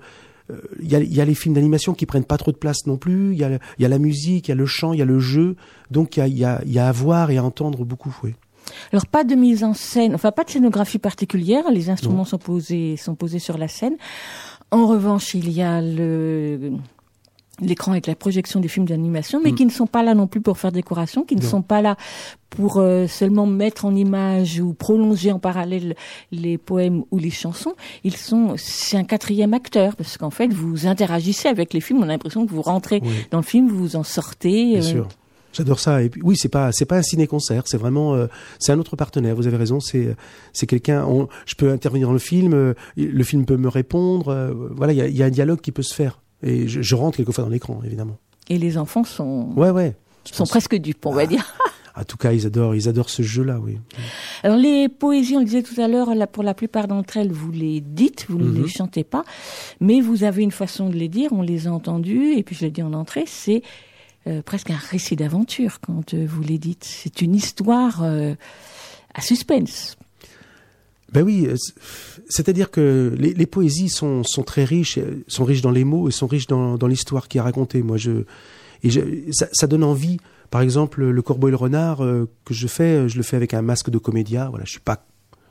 euh, il y, a, il y a les films d'animation qui prennent pas trop de place non plus. Il y a, y a la musique, il y a le chant, il y a le jeu. Donc il y a, il y a, il y a à voir et à entendre beaucoup. Oui. Alors pas de mise en scène, enfin pas de scénographie particulière, les instruments sont posés sont posés sur la scène. En revanche, il y a le l'écran avec la projection des films d'animation, mais Mm. qui ne sont pas là non plus pour faire décoration, qui ne Non. sont pas là pour euh, seulement mettre en image ou prolonger en parallèle les poèmes ou les chansons. Ils sont, c'est un quatrième acteur parce qu'en fait vous interagissez avec les films. On a l'impression que vous rentrez Oui. dans le film, vous vous en sortez. Bien euh, sûr. J'adore ça. Et puis, oui, c'est pas, c'est pas un ciné-concert. C'est vraiment, euh, c'est un autre partenaire. Vous avez raison. C'est, c'est quelqu'un. Je peux intervenir dans le film. le film peut me répondre. voilà, il y a, il y a un dialogue qui peut se faire. Et je, je rentre quelquefois dans l'écran, évidemment. Et les enfants sont Ouais, ouais. sont presque dupes, on va dire. En tout cas, ils adorent, ils adorent ce jeu-là, oui. Alors les poésies, on le disait tout à l'heure, pour la plupart d'entre elles, vous les dites, vous ne Mhm. les chantez pas, mais vous avez une façon de les dire, on les a entendues, et puis je l'ai dit en entrée, c'est euh, presque un récit d'aventure quand euh, vous les dites. C'est une histoire euh, à suspense. Ben oui, euh, c'est- c'est-à-dire que les, les poésies sont, sont très riches, euh, sont riches dans les mots et sont riches dans, dans l'histoire qui est racontée. Moi, je, et je, ça, ça donne envie. Par exemple, le corbeau et le renard euh, que je fais, je le fais avec un masque de comédia. Voilà, je suis pas,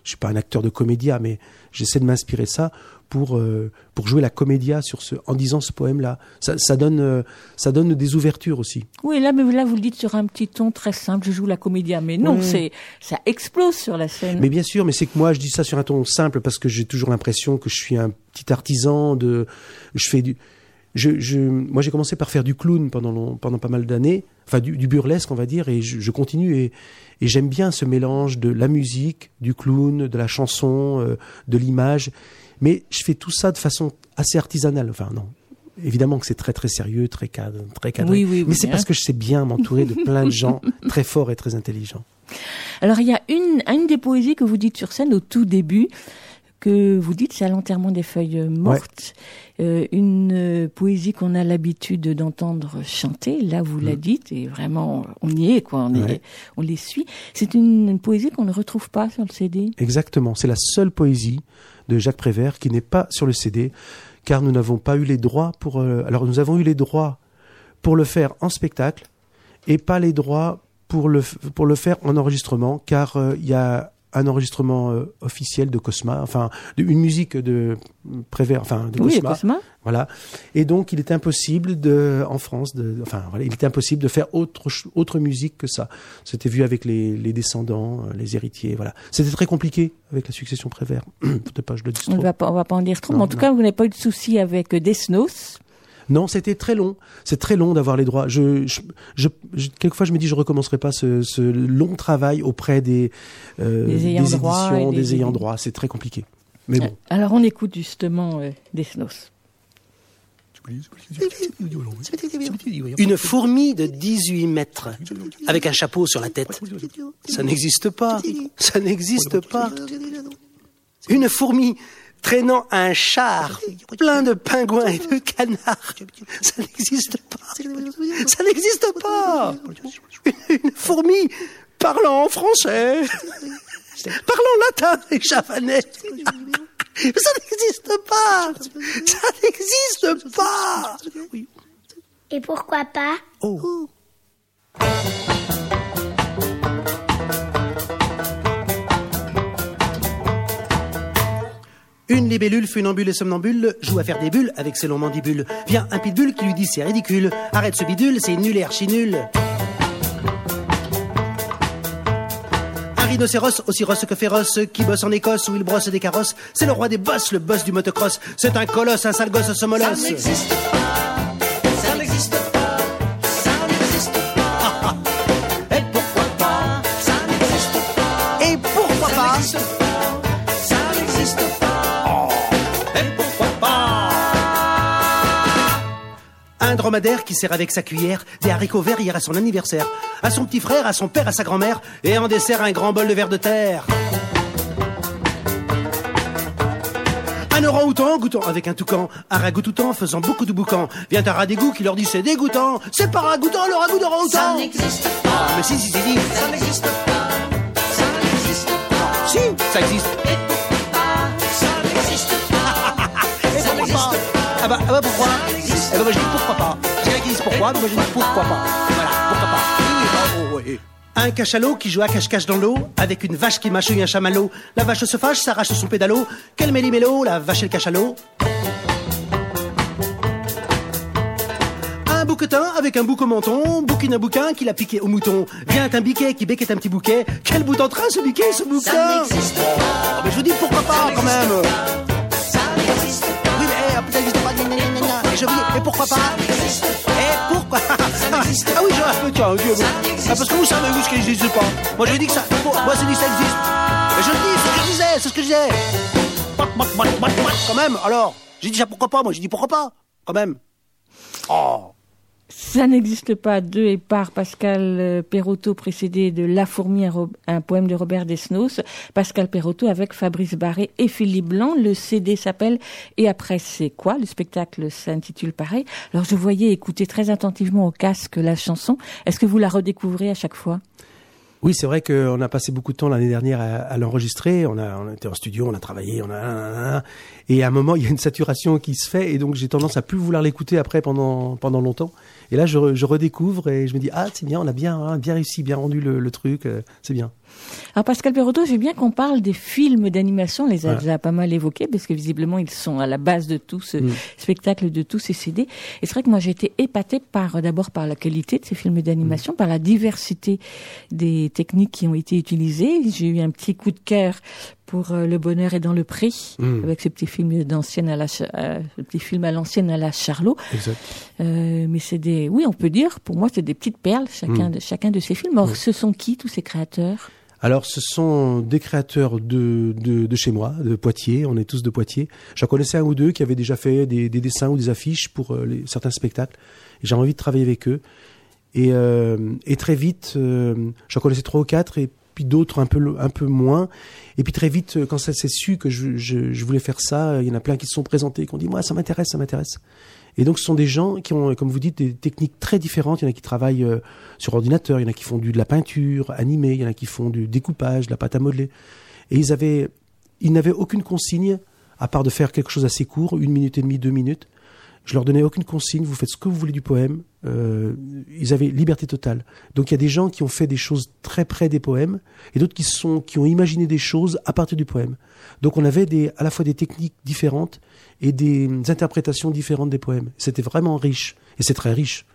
je suis pas un acteur de comédia, mais j'essaie de m'inspirer ça pour euh, pour jouer la comédia sur ce, en disant ce poème-là. Ça, ça donne, euh, ça donne des ouvertures aussi. Oui, là, mais là, vous le dites sur un petit ton très simple, je joue la comédia, mais non, Ouais. c'est ça explose sur la scène. Mais bien sûr, mais c'est que moi je dis ça sur un ton simple parce que j'ai toujours l'impression que je suis un petit artisan de, je fais du, je, je, moi j'ai commencé par faire du clown pendant long- pendant pas mal d'années, enfin du, du burlesque on va dire, et je, je continue et, et j'aime bien ce mélange de la musique, du clown, de la chanson, euh, de l'image, mais je fais tout ça de façon assez artisanale. Enfin non. Évidemment que c'est très très sérieux, très cadre, très cadré. Oui, oui, mais oui, c'est hein. parce que je sais bien m'entourer de plein de gens très forts et très intelligents. Alors, il y a une, une des poésies que vous dites sur scène au tout début, que vous dites, c'est à l'enterrement des feuilles mortes. Euh, une euh, poésie qu'on a l'habitude d'entendre chanter. Là, vous la dites, et vraiment, on y est, quoi. On, est- on les suit. C'est une, une poésie qu'on ne retrouve pas sur le CD. Exactement. C'est la seule poésie de Jacques Prévert qui n'est pas sur le CD, car nous n'avons pas eu les droits pour. euh, alors, nous avons eu les droits pour le faire en spectacle et pas les droits pour le, pour le faire en enregistrement, car euh, il y a un enregistrement euh, officiel de Cosma, enfin, de- une musique de Prévert, enfin, de Oui, Cosma. Cosma. Voilà. Et donc, il est impossible de, en France, de, enfin, voilà, il était impossible de faire autre, autre musique que ça. C'était vu avec les, les descendants, euh, les héritiers, voilà. C'était très compliqué avec la succession Prévert. Peut-être pas, je le dis On trop. va pas, on va pas en dire trop. Non, mais en tout non. cas, vous n'avez pas eu de souci avec euh, Desnos. Non, c'était très long. C'est très long d'avoir les droits. Je, je, je- je- quelquefois, je me dis, je recommencerai pas ce, ce long travail auprès des, euh, Des ayants des droit éditions, des, des- ayants droit. C'est très compliqué. Mais bon. Alors, on écoute justement euh, Desnos. Une fourmi de 18 mètres, avec un chapeau sur la tête. Ça n'existe pas. Ça n'existe pas. Une fourmi traînant un char plein de pingouins et de canards. Ça n'existe pas. Ça n'existe pas. Une fourmi parlant en français, parlant latin et javanais. Ça n'existe pas. Ça n'existe pas. Et pourquoi pas? Oh. Une libellule funambule et somnambule joue à faire des bulles avec ses longs mandibules. Vient un pitbull qui lui dit c'est ridicule. Arrête ce bidule, c'est nul et archi nul. Rhinocéros, aussi rosse que féroce, qui bosse en Écosse où il brosse des carrosses. C'est le roi des bosses, le boss du motocross. C'est un colosse, un sale gosse, ce dromadaire qui sert avec sa cuillère des haricots verts hier à son anniversaire. À son petit frère, à son père, à sa grand-mère. Et en dessert, un grand bol de verre de terre. Un orang-outan goûtant avec un toucan, un ragoût-outan faisant beaucoup de boucan. Vient un rat d'égout qui leur dit c'est dégoûtant. C'est pas ragoûtant le ragoût d'orang-outan. Ça n'existe pas. Mais si, si, si, si. Ça n'existe pas. Ça n'existe pas. Si, ça existe. Ah, Ah bah, ah bah pourquoi Ça n'existe Eh ben moi je dis pourquoi pas. C'est là qui disent pourquoi, mais moi je dis pourquoi pas. Voilà, pourquoi pas. Oui, bravo, oui. Un cachalot qui joue à cache-cache dans l'eau, avec une vache qui mâchouille un chamallow. La vache se fâche, s'arrache son pédalo. Quel méli-mélo, la vache et le cachalot. Un bouquetin avec un bouc au menton, bouquine un bouquin qui l'a piqué au mouton. Vient un biquet qui béquette un petit bouquet. Quel bout en train ce biquet, ce bouquin? Ça n'existe pas. Oh, mais je vous dis pourquoi pas quand même. Je dis, et pourquoi pas Et pourquoi Ah oui, je tiens, Dieu, ah, parce que vous savez vous ce qui n'existe pas. Moi je dis que ça, moi je dis que ça existe. Mais je le dis, c'est ce que je disais, c'est ce que je disais. Quand même, alors, j'ai dit ça pourquoi pas, moi j'ai dit pourquoi pas, quand même. Oh. Ça n'existe pas deux et par Pascal euh, Perotto précédé de La fourmi, un, poème de Robert Desnos. Pascal Perotto avec Fabrice Barré et Philippe Blanc. Le CD s'appelle Et après c'est quoi? Le spectacle s'intitule pareil. Alors je voyais écouter très attentivement au casque la chanson. Est-ce que vous la redécouvrez à chaque fois? Oui, c'est vrai qu'on a passé beaucoup de temps l'année dernière à, l'enregistrer. On a, on était en studio, on a travaillé, on a, et à un moment il y a une saturation qui se fait, et donc j'ai tendance à plus vouloir l'écouter après pendant pendant longtemps. Et là, je, re- je redécouvre et je me dis ah c'est bien, on a bien hein, bien réussi, bien rendu le, le truc, euh, c'est bien. Alors Pascal Perotto, j'ai bien qu'on parle des films d'animation, on les a Voilà. déjà pas mal évoqués, parce que visiblement ils sont à la base de tout ce Mm. spectacle, de tous ces CD. Et c'est vrai que moi j'ai été épatée par euh, d'abord par la qualité de ces films d'animation, par la diversité des techniques qui ont été utilisées. J'ai eu un petit coup de cœur pour euh, Le Bonheur est dans le prix, Mm. avec ce petit film d'ancienne à la, euh, ce petit film à l'ancienne à la Charlot. Exact. Euh, mais c'est des, oui, on peut dire, pour moi, c'est des petites perles, chacun Mm. de chacun de ces films. Or, Mm. ce sont qui tous ces créateurs? Alors, ce sont des créateurs de, de, de chez moi, de Poitiers. On est tous de Poitiers. J'en connaissais un ou deux qui avaient déjà fait des, des dessins ou des affiches pour euh, les, certains spectacles. J'ai envie de travailler avec eux. Et, et très vite, j'en connaissais trois ou quatre, et puis d'autres un peu un peu moins. Et puis très vite, euh, quand ça s'est su que je, je, voulais faire ça, euh, il y en a plein qui se sont présentés, qui ont dit moi ça m'intéresse, ça m'intéresse. Et donc ce sont des gens qui ont, comme vous dites, des techniques très différentes. Il y en a qui travaillent euh, sur ordinateur, il y en a qui font du, de la peinture animée, il y en a qui font du découpage, de la pâte à modeler. Et ils avaient, ils n'avaient aucune consigne à part de faire quelque chose assez court, une minute et demie, deux minutes. Je leur donnais aucune consigne. Vous faites ce que vous voulez du poème. Euh, ils avaient liberté totale. Donc il y a des gens qui ont fait des choses très près des poèmes et d'autres qui sont qui ont imaginé des choses à partir du poème. Donc on avait des à la fois des techniques différentes et des interprétations différentes des poèmes. C'était vraiment riche et c'est très riche.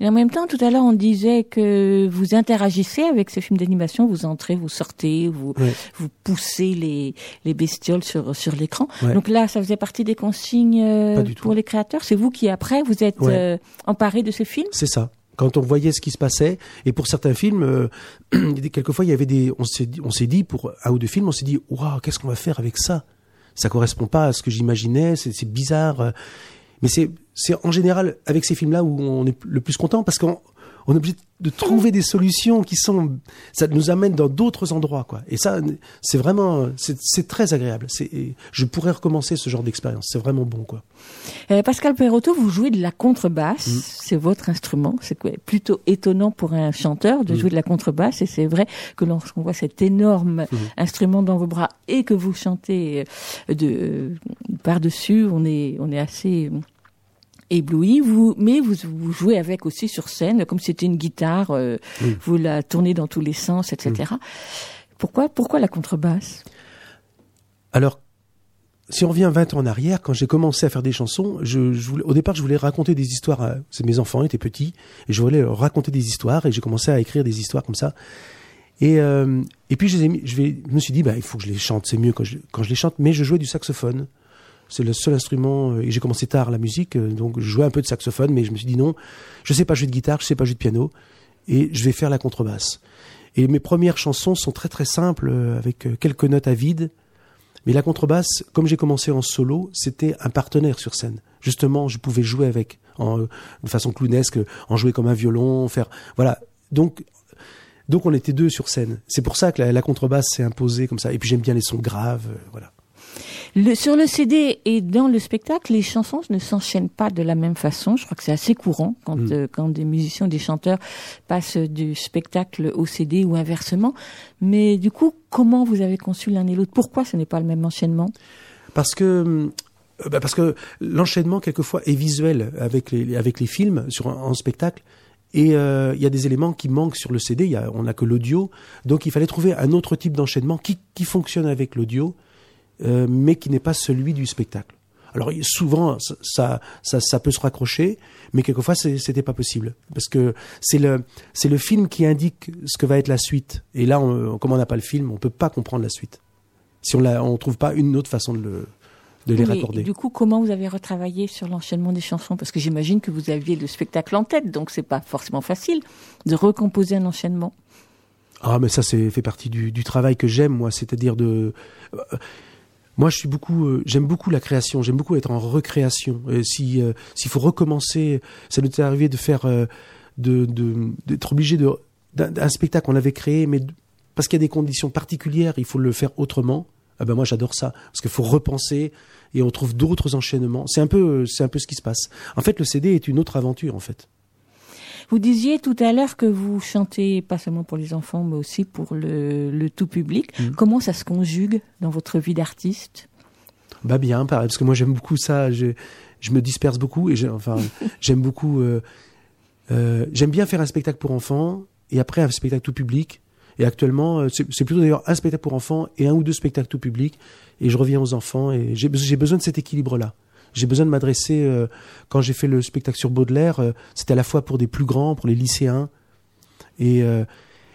Et en même temps, tout à l'heure, on disait que vous interagissez avec ces films d'animation, vous entrez, vous sortez, vous, Ouais. vous poussez les, les bestioles sur, sur l'écran. Ouais. Donc là, ça faisait partie des consignes euh, tout. pour les créateurs. C'est vous qui, après, vous êtes Ouais. euh, emparé de ce film C'est ça. Quand on voyait ce qui se passait, et pour certains films, euh, quelquefois il y avait des, on s'est dit, on s'est dit pour un ou deux films, on s'est dit, waouh, qu'est-ce qu'on va faire avec ça? Ça correspond pas à ce que j'imaginais, c'est c'est bizarre. Mais c'est, c'est en général avec ces films-là où on est le plus content parce qu'on on est obligé de trouver des solutions qui sont, ça nous amène dans d'autres endroits, quoi. Et ça, c'est vraiment, c'est c'est très agréable. Je pourrais recommencer ce genre d'expérience. C'est vraiment bon, quoi. Euh, Pascal Perotto, vous jouez de la contrebasse, Mm. c'est votre instrument. C'est plutôt étonnant pour un chanteur de Mm. jouer de la contrebasse. Et c'est vrai que lorsqu'on voit cet énorme Mm. instrument dans vos bras et que vous chantez euh, de euh, par-dessus, on est, on est assez ébloui. Vous, mais vous, vous jouez avec aussi sur scène, comme c'était une guitare. euh. Vous la tournez dans tous les sens, etc. Pourquoi, pourquoi la contrebasse? Alors, si on revient 20 ans en arrière, quand j'ai commencé à faire des chansons, je, je voulais, au départ, je voulais raconter des histoires. À, mes enfants étaient petits, et je voulais leur raconter des histoires, et j'ai commencé à écrire des histoires comme ça. Et, euh, et puis, je, les ai mis- je, vais, je me suis dit, bah, il faut que je les chante, c'est mieux quand je, quand je les chante, mais je jouais du saxophone. C'est le seul instrument, euh, et j'ai commencé tard la musique, euh, donc je jouais un peu de saxophone, mais je me suis dit non, je sais pas jouer de guitare, je sais pas jouer de piano, et je vais faire la contrebasse. Et mes premières chansons sont très très simples, euh, avec quelques notes à vide, mais la contrebasse, comme j'ai commencé en solo, c'était un partenaire sur scène. Justement, je pouvais jouer avec, en, de façon clownesque, en jouer comme un violon, faire, voilà. Donc, donc on était deux sur scène. C'est pour ça que la, contrebasse s'est imposée comme ça. Et puis j'aime bien les sons graves, voilà. Le, sur le CD et dans le spectacle, les chansons ne s'enchaînent pas de la même façon. Je crois que c'est assez courant quand, Mm. euh, quand des musiciens, des chanteurs passent du spectacle au CD ou inversement. Mais du coup, comment vous avez conçu l'un et l'autre? Pourquoi ce n'est pas le même enchaînement? Parce que euh, bah parce que l'enchaînement quelquefois est visuel avec les avec les films sur un- en spectacle et euh, il y a des éléments qui manquent sur le CD. Y a, on n'a que l'audio, donc il fallait trouver un autre type d'enchaînement qui qui fonctionne avec l'audio, euh, mais qui n'est pas celui du spectacle. Alors souvent ça, ça peut se raccrocher, mais quelquefois c'était pas possible parce que c'est le c'est le film qui indique ce que va être la suite. Et là, on, comme on n'a pas le film, on peut pas comprendre la suite si on la, on trouve pas une autre façon de le de les Oui, raccorder. Du coup, comment vous avez retravaillé sur l'enchaînement des chansons? Parce que j'imagine que vous aviez le spectacle en tête, donc c'est pas forcément facile de recomposer un enchaînement. Ah, mais ça, c'est fait partie du, du travail que j'aime, moi, c'est-à-dire de. euh, moi, je suis beaucoup, euh, j'aime beaucoup la création, j'aime beaucoup être en recréation. Euh, si euh, s'il faut recommencer, ça nous est arrivé de faire, euh, de d'être obligé de d'un spectacle qu'on avait créé, mais parce qu'il y a des conditions particulières, il faut le faire autrement. Ah ben moi, j'adore ça parce qu'il faut repenser et on trouve d'autres enchaînements. C'est un peu, c'est un peu ce qui se passe. En fait, le CD est une autre aventure, en fait. Vous disiez tout à l'heure que vous chantez pas seulement pour les enfants, mais aussi pour le, le tout public. Mhm. Comment ça se conjugue dans votre vie d'artiste? Bah bien, pareil, parce que moi j'aime beaucoup ça. Je, je me disperse beaucoup et enfin j'aime beaucoup. euh, euh, j'aime bien faire un spectacle pour enfants et après un spectacle tout public. Et actuellement, euh, c'est plutôt d'ailleurs un spectacle pour enfants et un ou deux spectacles tout public. Et je reviens aux enfants et j'ai j'ai besoin de cet équilibre-là. J'ai besoin de m'adresser. euh, quand j'ai fait le spectacle sur Baudelaire, euh, c'était à la fois pour des plus grands, pour les lycéens. Et, euh,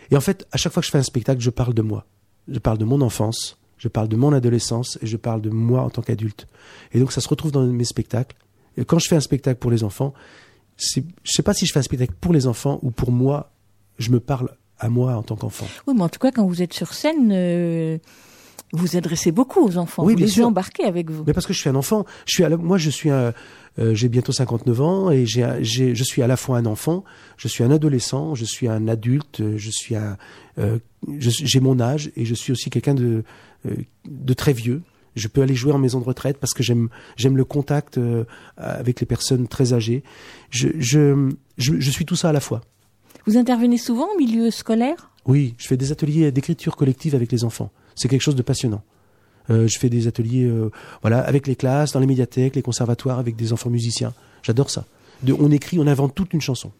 et en fait, à chaque fois que je fais un spectacle, je parle de moi. Je parle de mon enfance, je parle de mon adolescence et je parle de moi en tant qu'adulte. Et donc ça se retrouve dans mes spectacles. Et quand je fais un spectacle pour les enfants, je sais pas si je fais un spectacle pour les enfants ou pour moi, je me parle à moi en tant qu'enfant. Oui, mais en tout cas, quand vous êtes sur scène, vous adressez beaucoup aux enfants. Oui, vous bien les sûr. embarquez avec vous. Mais parce que je suis un enfant, je suis à la- moi je suis un, euh, j'ai bientôt 59 ans et j'ai, un- j'ai, je suis à la fois un enfant, je suis un adolescent, je suis un adulte, je suis un, euh, je j'ai mon âge et je suis aussi quelqu'un de, euh, de très vieux. Je peux aller jouer en maison de retraite parce que j'aime, j'aime le contact avec les personnes très âgées. Je, je, je, je suis tout ça à la fois. Vous intervenez souvent au milieu scolaire? Oui, je fais des ateliers d'écriture collective avec les enfants. C'est quelque chose de passionnant. Euh, je fais des ateliers, euh, voilà, avec les classes, dans les médiathèques, les conservatoires, avec des enfants musiciens. J'adore ça. On écrit, on invente toute une chanson.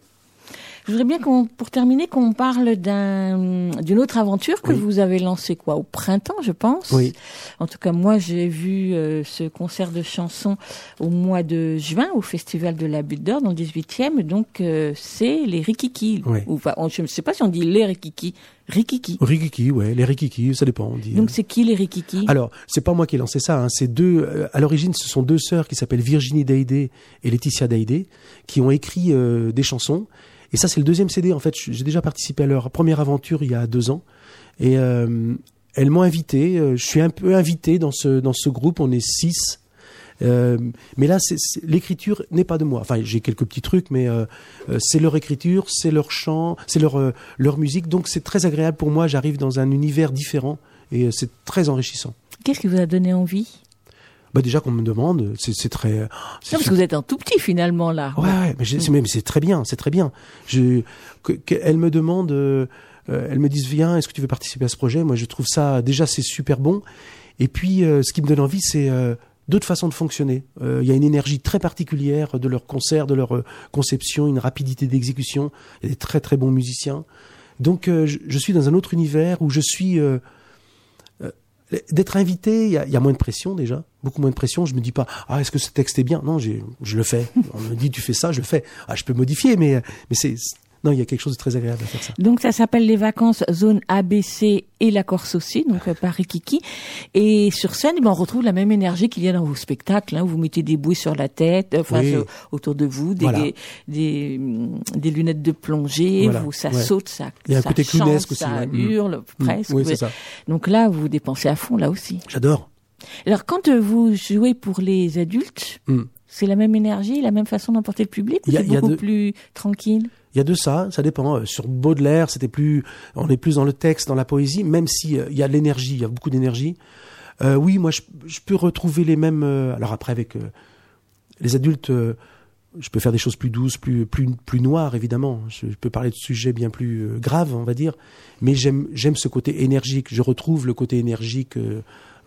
Je voudrais bien qu'on, pour terminer, qu'on parle d'un, d'une autre aventure que Oui. vous avez lancée quoi au printemps, je pense. Oui. En tout cas, moi, j'ai vu euh, ce concert de chansons au mois de juin au Festival de la Butte d'Or dans le 18e. Donc, euh, c'est les Rikiki. Oui. Ou, enfin, je ne sais pas si on dit les Rikiki. Rikiki. Rikiki, ouais, les Rikiki, ça dépend. On dit, Donc, hein. c'est qui les Rikiki? Alors, c'est pas moi qui ai lancé ça. Hein. C'est deux. euh, à l'origine, ce sont deux sœurs qui s'appellent Virginie Daidé et Laetitia Daidé, qui ont écrit euh, des chansons. Et ça, c'est le deuxième CD. En fait, j'ai déjà participé à leur première aventure il y a deux ans. Et euh, elles m'ont invité. euh, Je suis un peu invité dans ce dans ce groupe. On est six. Euh, mais là, l'écriture n'est pas de moi. Enfin, j'ai quelques petits trucs, mais c'est leur écriture, c'est leur chant, c'est leur leur musique. Donc c'est très agréable pour moi. J'arrive dans un univers différent et c'est très enrichissant. Qu'est-ce qui vous a donné envie? Bah déjà qu'on me demande, c'est très. c'est Non, parce que vous êtes un tout petit finalement là. Ouais, ouais, mais c'est mais c'est très bien, c'est très bien. Je, que, que- elle me demande, euh, euh, elle me dit viens, est-ce que tu veux participer à ce projet? Moi, je trouve ça déjà c'est super bon. Et puis, euh, ce qui me donne envie, c'est euh, d'autres façons de fonctionner. Euh, Il y a une énergie très particulière de leurs concerts, de leur euh, conception, une rapidité d'exécution. Il y a des très très bons musiciens. Donc, euh, je, je suis dans un autre univers où je suis d'être invité, il y, a, y a moins de pression déjà, beaucoup moins de pression. Je me dis pas, ah, est-ce que ce texte est bien? Non, je le fais. On me dit, tu fais ça, je le fais. Ah, je peux modifier, mais, mais c'est. Non, il y a quelque chose de très agréable à faire ça. Donc ça s'appelle les vacances zone ABC et la Corse aussi, donc euh, Paris Kiki. Et sur scène, eh ben, on retrouve la même énergie qu'il y a dans vos spectacles. Hein, où vous mettez des bouées sur la tête, euh, enfin Oui. autour de vous, des, Voilà. des, hum, des lunettes de plongée, Voilà. vous, ça Ouais. saute, ça, Il y a un ça côté chante, aussi, ça ouais. Mm. hurle Mm. presque. Oui, ça. Donc là, vous vous dépensez à fond là aussi. J'adore. Alors quand euh, vous jouez pour les adultes, Mm. c'est la même énergie, la même façon d'emporter le public ou Il y a- c'est beaucoup de- plus tranquille? Il y a de ça, ça dépend. Euh, Sur Baudelaire, c'était plus, on est plus dans le texte, dans la poésie, même si euh, il y a de l'énergie, il y a beaucoup d'énergie. Euh, oui, moi, je, je peux retrouver les mêmes. euh, alors après, avec les adultes, je peux faire des choses plus douces, plus plus plus noires, évidemment. Je, je peux parler de sujets bien plus graves, on va dire. Mais j'aime j'aime ce côté énergique. Je retrouve le côté énergique,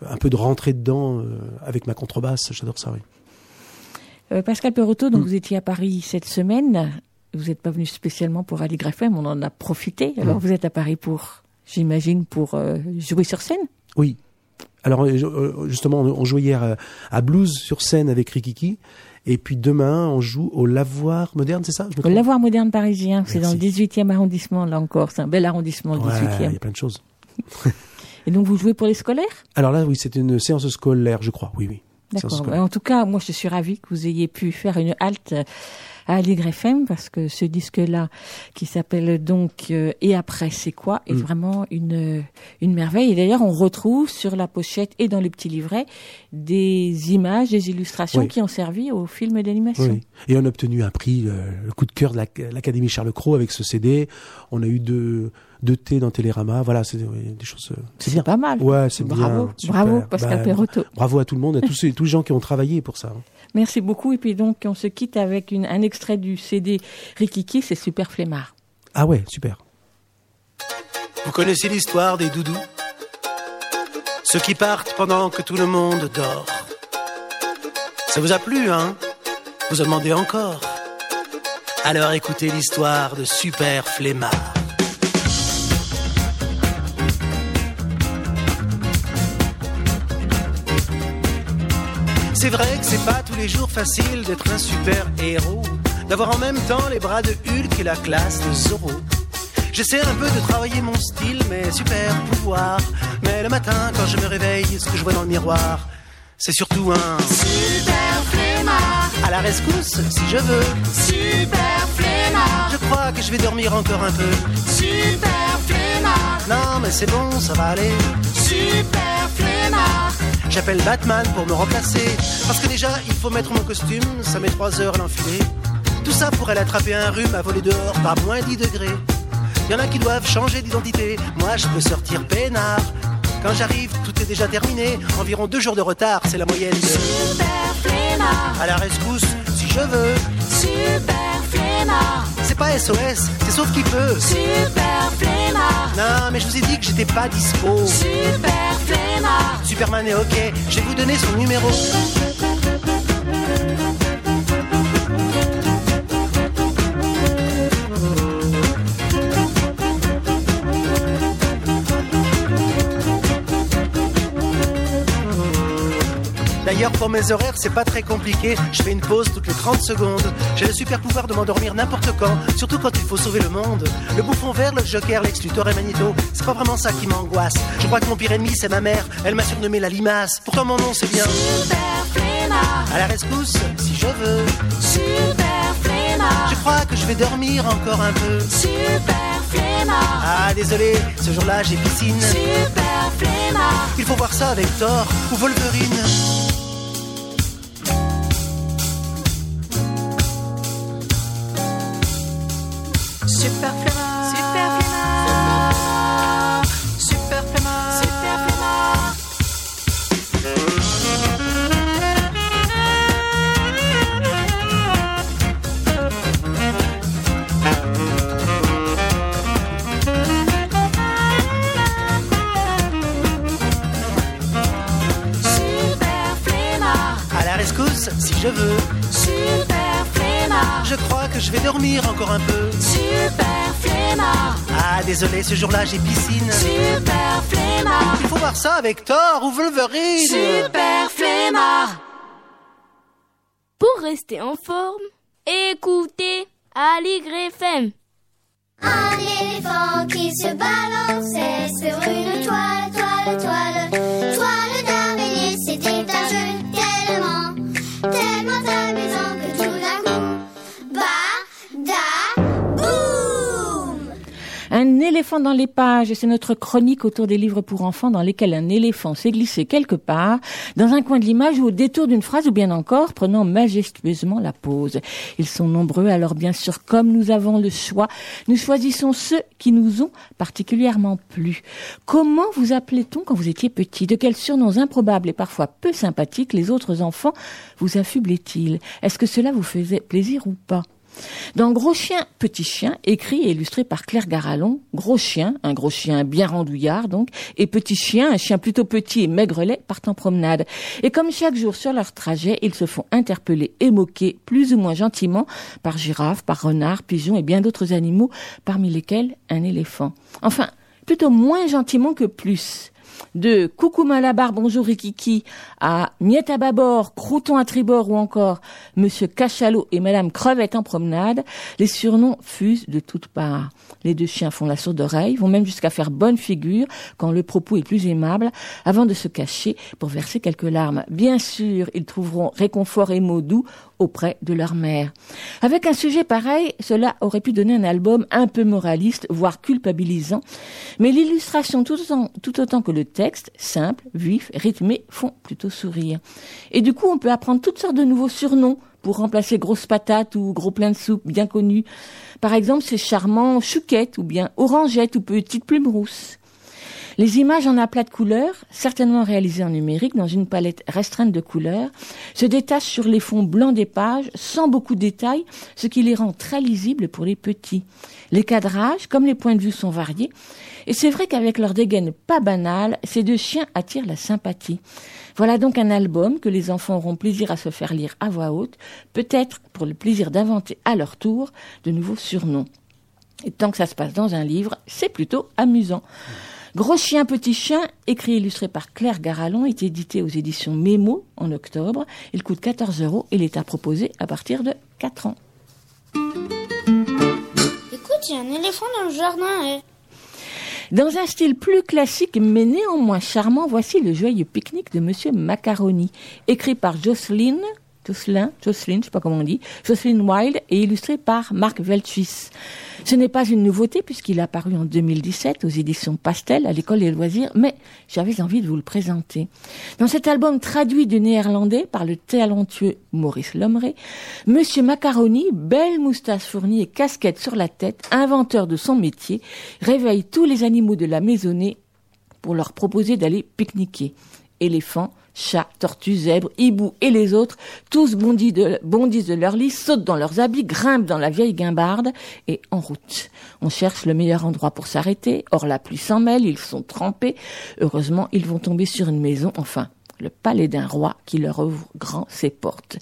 un peu de rentrer dedans avec ma contrebasse. J'adore ça. Oui. Pascal Perotto, Mm. donc vous étiez à Paris cette semaine. Vous n'êtes pas venu spécialement pour Ali FM, on en a profité. Alors Mm. vous êtes à Paris pour, j'imagine, pour euh, jouer sur scène? Oui. Alors euh, euh, justement, on jouait hier à Blues sur scène avec Rikiki. Et puis demain, on joue au Lavoir moderne, c'est ça? Je Au Lavoir moderne parisien, c'est dans le Merci. 18e arrondissement, là encore. C'est un bel arrondissement, le Ouais, 18e. il y a plein de choses. Et donc vous jouez pour les scolaires? Alors là, oui, c'est une séance scolaire, je crois. Oui, oui. D'accord. En tout cas, moi, je suis ravie que vous ayez pu faire une halte à Allegre FM parce que ce disque-là, qui s'appelle donc euh, Et après, c'est quoi, est Mm. vraiment une une merveille. Et d'ailleurs, on retrouve sur la pochette et dans les petits livrets des images, des illustrations Oui. qui ont servi au film d'animation. Oui. Et on a obtenu un prix, euh, le coup de cœur de la- l'Académie Charles Cros avec ce CD. On a eu deux, deux thés dans Télérama. Voilà, c'est des choses. euh, C'est bien. pas mal. Ouais, c'est bien. Bravo. super. Bravo, Pascal Bah, Perotto. Bravo à tout le monde, à tous, ces, tous les gens qui ont travaillé pour ça. hein. Merci beaucoup. Et puis donc, on se quitte avec une, un extrait du CD Rikiki, c'est Super Flemmard. Ah ouais, super. Vous connaissez l'histoire des doudous? Ceux qui partent pendant que tout le monde dort. Ça vous a plu, hein? Vous en demandez encore? Alors écoutez l'histoire de Super Flemmard. C'est vrai que c'est pas tous les jours facile d'être un super héros, d'avoir en même temps les bras de Hulk et la classe de Zorro. J'essaie un peu de travailler mon style, mes super pouvoirs. Mais le matin, quand je me réveille, ce que je vois dans le miroir, c'est surtout un Super flemmard, à la rescousse si je veux. super flemmard, Je crois que je vais dormir encore un peu. super flemmard, Non, mais c'est bon, ça va aller. super flemmard, J'appelle Batman pour me remplacer. Parce que déjà, il faut mettre mon costume, ça met trois heures à l'enfiler. Tout ça pour aller attraper un rhume à voler dehors par moins 10 degrés. Y en a qui doivent changer d'identité, moi je peux sortir peinard. Quand j'arrive, tout est déjà terminé. Environ deux jours de retard, c'est la moyenne de. super flemmard, À la rescousse, si je veux. super flemmard, C'est pas SOS, c'est sauf qui peut. super flemmard, Non, mais je vous ai dit que j'étais pas dispo. super flemmard. Superman est ok, je vais vous donner son numéro. D'ailleurs, pour mes horaires, c'est pas très compliqué. Je fais une pause toutes les 30 secondes. J'ai le super pouvoir de m'endormir n'importe quand, surtout quand il faut sauver le monde. Le bouffon vert, le joker, Lex Luthor et Magneto, c'est pas vraiment ça qui m'angoisse. Je crois que mon pire ennemi, c'est ma mère. Elle m'a surnommé la limace. Pourtant, mon nom, c'est bien. Super flemmard, À la rescousse, si je veux. super flemmard, Je crois que je vais dormir encore un peu. super flemmard, Ah, désolé, ce jour-là, j'ai piscine. super flemmard, Il faut voir ça avec Thor ou Wolverine. Super flemmard. Vais dormir encore un peu. super flemmard, Ah, désolé, ce jour-là, j'ai piscine. super flemmard, Il faut voir ça avec Thor ou Wolverine. super flemmard. Pour rester en forme, écoutez Aligre FM. Un éléphant qui se balançait sur une toile, toile, toile. Toile d'araignée, c'était un jeu Un éléphant dans les pages, c'est notre chronique autour des livres pour enfants dans lesquels un éléphant s'est glissé quelque part, dans un coin de l'image ou au détour d'une phrase ou bien encore prenant majestueusement la pause. Ils sont nombreux, alors bien sûr, comme nous avons le choix, nous choisissons ceux qui nous ont particulièrement plu. Comment vous appelait-on quand vous étiez petit? De quels surnoms improbables et parfois peu sympathiques les autres enfants vous affublaient-ils? Est-ce que cela vous faisait plaisir ou pas? Dans Gros chien, petit chien, écrit et illustré par Claire Garalon, Gros chien, un gros chien bien randouillard donc, et Petit chien, un chien plutôt petit et maigrelet, partent en promenade. Et comme chaque jour sur leur trajet, ils se font interpeller et moquer plus ou moins gentiment par girafes, par renards, pigeons et bien d'autres animaux, parmi lesquels un éléphant. Enfin, plutôt moins gentiment que plus de Coucou Malabar, bonjour Rikiki, à Miette à bâbord, Crouton à tribord ou encore Monsieur Cachalot et Madame Crevette en promenade, les surnoms fusent de toutes parts. Les deux chiens font la sourde oreille, vont même jusqu'à faire bonne figure quand le propos est plus aimable, avant de se cacher pour verser quelques larmes. Bien sûr, ils trouveront réconfort et mots doux auprès de leur mère. Avec un sujet pareil, cela aurait pu donner un album un peu moraliste, voire culpabilisant, mais l'illustration tout autant, tout autant que le texte, simple, vif, rythmé, font plutôt sourire. Et du coup, on peut apprendre toutes sortes de nouveaux surnoms pour remplacer grosse patate ou gros plein de soupe bien connu. Par exemple, c'est charmant chouquette ou bien orangette ou petite plume rousse. Les images en aplat de couleurs, certainement réalisées en numérique dans une palette restreinte de couleurs, se détachent sur les fonds blancs des pages sans beaucoup de détails, ce qui les rend très lisibles pour les petits. Les cadrages, comme les points de vue, sont variés, et c'est vrai qu'avec leur dégaine pas banale, ces deux chiens attirent la sympathie. Voilà donc un album que les enfants auront plaisir à se faire lire à voix haute, peut-être pour le plaisir d'inventer à leur tour de nouveaux surnoms. Et tant que ça se passe dans un livre, c'est plutôt amusant. Gros chien, petit chien, écrit et illustré par Claire Garalon, est édité aux éditions Mémo en octobre. Il coûte 14 euros et il est à partir de 4 ans. Écoute, il y a un éléphant dans le jardin. eh. Dans un style plus classique mais néanmoins charmant, voici le joyeux pique-nique de Monsieur Macaroni, écrit par Jocelyn, Jocelyn, Jocelyn, je sais pas comment on dit, Jocelyn Wilde et illustré par Marc Veltschis. Ce n'est pas une nouveauté puisqu'il est apparu en 2017 aux éditions Pastel à l'école des loisirs, mais j'avais envie de vous le présenter. Dans cet album traduit du néerlandais par le talentueux Maurice Lomré, Monsieur Macaroni, belle moustache fournie et casquette sur la tête, inventeur de son métier, réveille tous les animaux de la maisonnée pour leur proposer d'aller pique-niquer. Éléphants, chats, tortues, zèbres, hiboux et les autres, tous bondissent de, bondissent de leur lit, sautent dans leurs habits, grimpent dans la vieille guimbarde et en route. On cherche le meilleur endroit pour s'arrêter. Or la pluie s'en mêle, ils sont trempés. Heureusement, ils vont tomber sur une maison, enfin le palais d'un roi qui leur ouvre grand ses portes.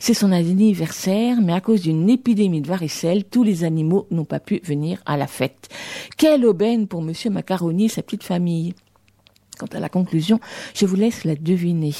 C'est son anniversaire, mais à cause d'une épidémie de varicelle, tous les animaux n'ont pas pu venir à la fête. Quelle aubaine pour monsieur Macaroni et sa petite famille. Quant à la conclusion, je vous laisse la deviner.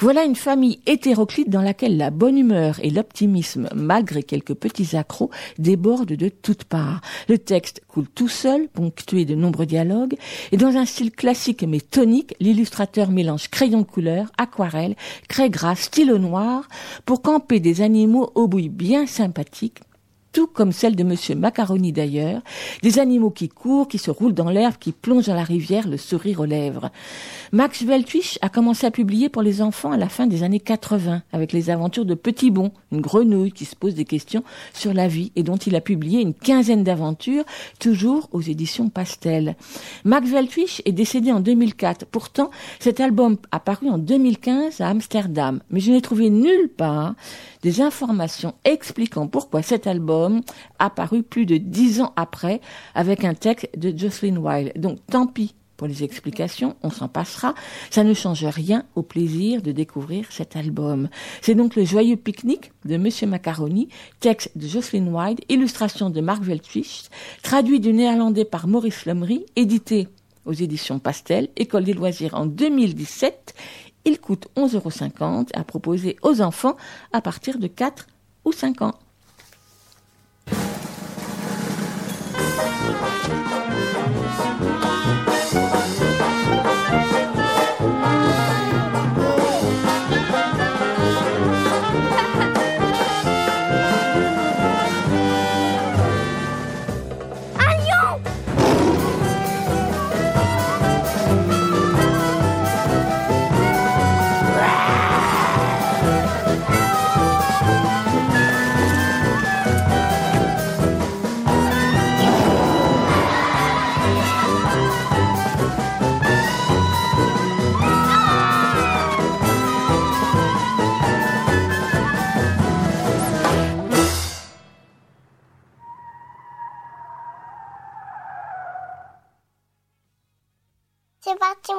Voilà une famille hétéroclite dans laquelle la bonne humeur et l'optimisme, malgré quelques petits accros, débordent de toutes parts. Le texte coule tout seul, ponctué de nombreux dialogues, et dans un style classique mais tonique, l'illustrateur mélange crayon de couleur, aquarelle, craie gras, stylo noir, pour camper des animaux au bruit bien sympathiques, tout comme celle de Monsieur Macaroni d'ailleurs, des animaux qui courent, qui se roulent dans l'herbe, qui plongent dans la rivière, le sourire aux lèvres. Max Veltwich a commencé à publier pour les enfants à la fin des années 80, avec les aventures de Petit Bon, une grenouille qui se pose des questions sur la vie et dont il a publié une quinzaine d'aventures, toujours aux éditions Pastel. Max Veltwich est décédé en 2004. Pourtant, cet album a paru en 2015 à Amsterdam, mais je n'ai trouvé nulle part des informations expliquant pourquoi cet album a plus de dix ans après avec un texte de Jocelyn Wilde. Donc tant pis pour les explications, on s'en passera. Ça ne change rien au plaisir de découvrir cet album. C'est donc le joyeux pique-nique de Monsieur Macaroni, texte de Jocelyn Wilde, illustration de Mark Veltwich, traduit du néerlandais par Maurice Lumry, édité aux éditions Pastel, École des loisirs en 2017. Il coûte 11,50 euros à proposer aux enfants à partir de 4 ou 5 ans.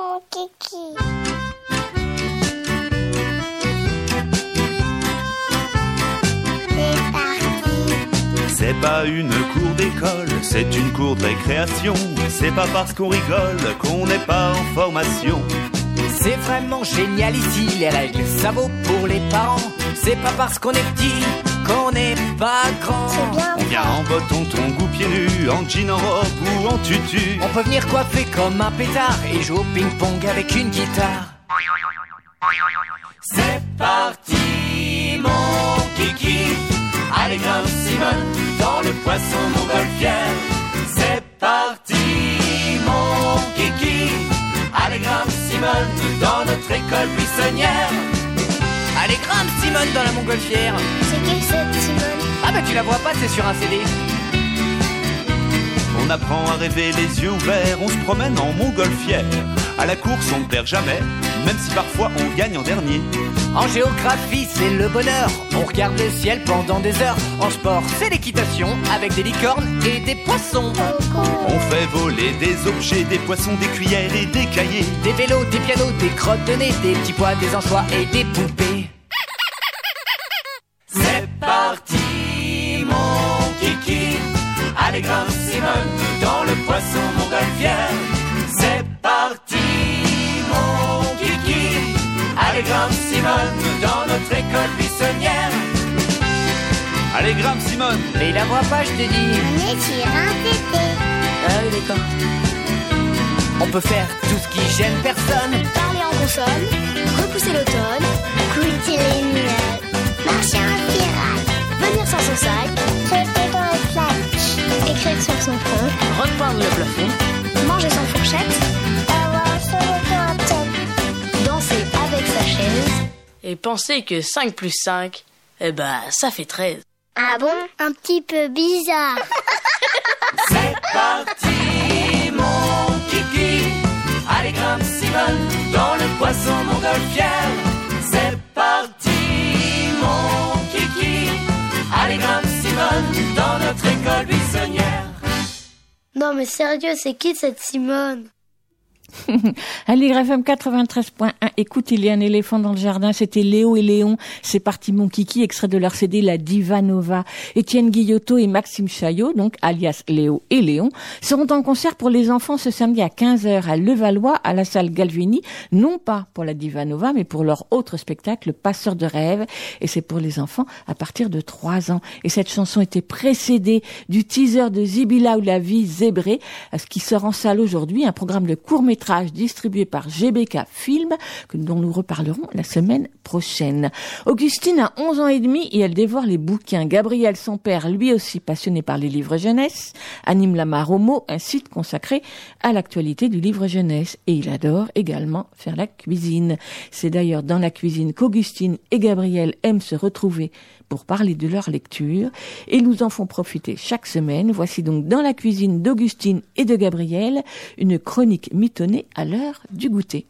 Mon kiki. C'est parti. C'est pas une cour d'école, c'est une cour de récréation. C'est pas parce qu'on rigole qu'on n'est pas en formation. C'est vraiment génial ici, les règles, ça vaut pour les parents. C'est pas parce qu'on est petit qu'on n'est pas grand. On vient en bottes-ton goût pieds nus, en jean en robe ou en tutu. On peut venir comme un pétard et jouer au ping-pong avec une guitare. C'est parti, mon kiki. Allez, grimpe Simone dans le poisson montgolfière. C'est parti, mon kiki. Allez, grimpe Simone dans notre école buissonnière. Allez, grimpe Simone dans la montgolfière. C'est qui cette Simone? Ah bah tu la vois pas, c'est sur un CD. On apprend à rêver les yeux ouverts, on se promène en montgolfière. À la course, on ne perd jamais, même si parfois on gagne en dernier. En géographie, c'est le bonheur. On regarde le ciel pendant des heures. En sport, c'est l'équitation avec des licornes et des poissons. On fait voler des objets, des poissons, des cuillères et des cahiers. Des vélos, des pianos, des crottes de nez, des petits pois, des anchois et des poupées. C'est parti, mon kiki. Allez, grimpe Simone dans le poisson montgolfière. C'est parti, mon kiki. Allez, grimpe Simone dans notre école buissonnière. Allez, grimpe Simone Mais il la voit pas, je te dis. On est sur un tété. Ah oui, d'accord. On peut faire tout ce qui gêne personne. Parler en console, repousser l'automne, Écouter les nuages. Marcher en pirate. venir sans son sac, écrire sur son front, Repeindre le plafond. manger sans fourchette, Avoir toit à tête. danser avec sa chaise. Et penser que 5 plus 5, eh ben, ça fait 13. Ah bon? Un petit peu bizarre. C'est parti, mon kiki. Allez, grimpe Simone dans le poisson montgolfière. C'est parti, mon kiki. Allez, grimpe Non mais sérieux, c'est qui cette Simone? Allez, FM 93.1, écoute, il y a un éléphant dans le jardin, c'était Léo et Léon, c'est parti mon kiki, extrait de leur CD La Diva Nova. Étienne Guillotot et Maxime Chaillot, donc alias Léo et Léon, seront en concert pour les enfants ce samedi à 15h à Levallois, à la salle Galvini, non pas pour la Diva Nova, mais pour leur autre spectacle, Passeur de rêve, et c'est pour les enfants à partir de 3 ans. Et cette chanson était précédée du teaser de Zibila ou la vie zébrée, ce qui sort en salle aujourd'hui, un programme de court métrage distribué par GBK Film, dont nous reparlerons la semaine prochaine. Augustine a 11 ans et demi et elle dévore les bouquins. Gabriel, son père, lui aussi passionné par les livres jeunesse, anime la Maromo, un site consacré à l'actualité du livre jeunesse. Et il adore également faire la cuisine. C'est d'ailleurs dans la cuisine qu'Augustine et Gabriel aiment se retrouver pour parler de leur lecture et nous en font profiter chaque semaine. Voici donc dans la cuisine d'Augustine et de Gabriel une chronique mitonnée à l'heure du goûter.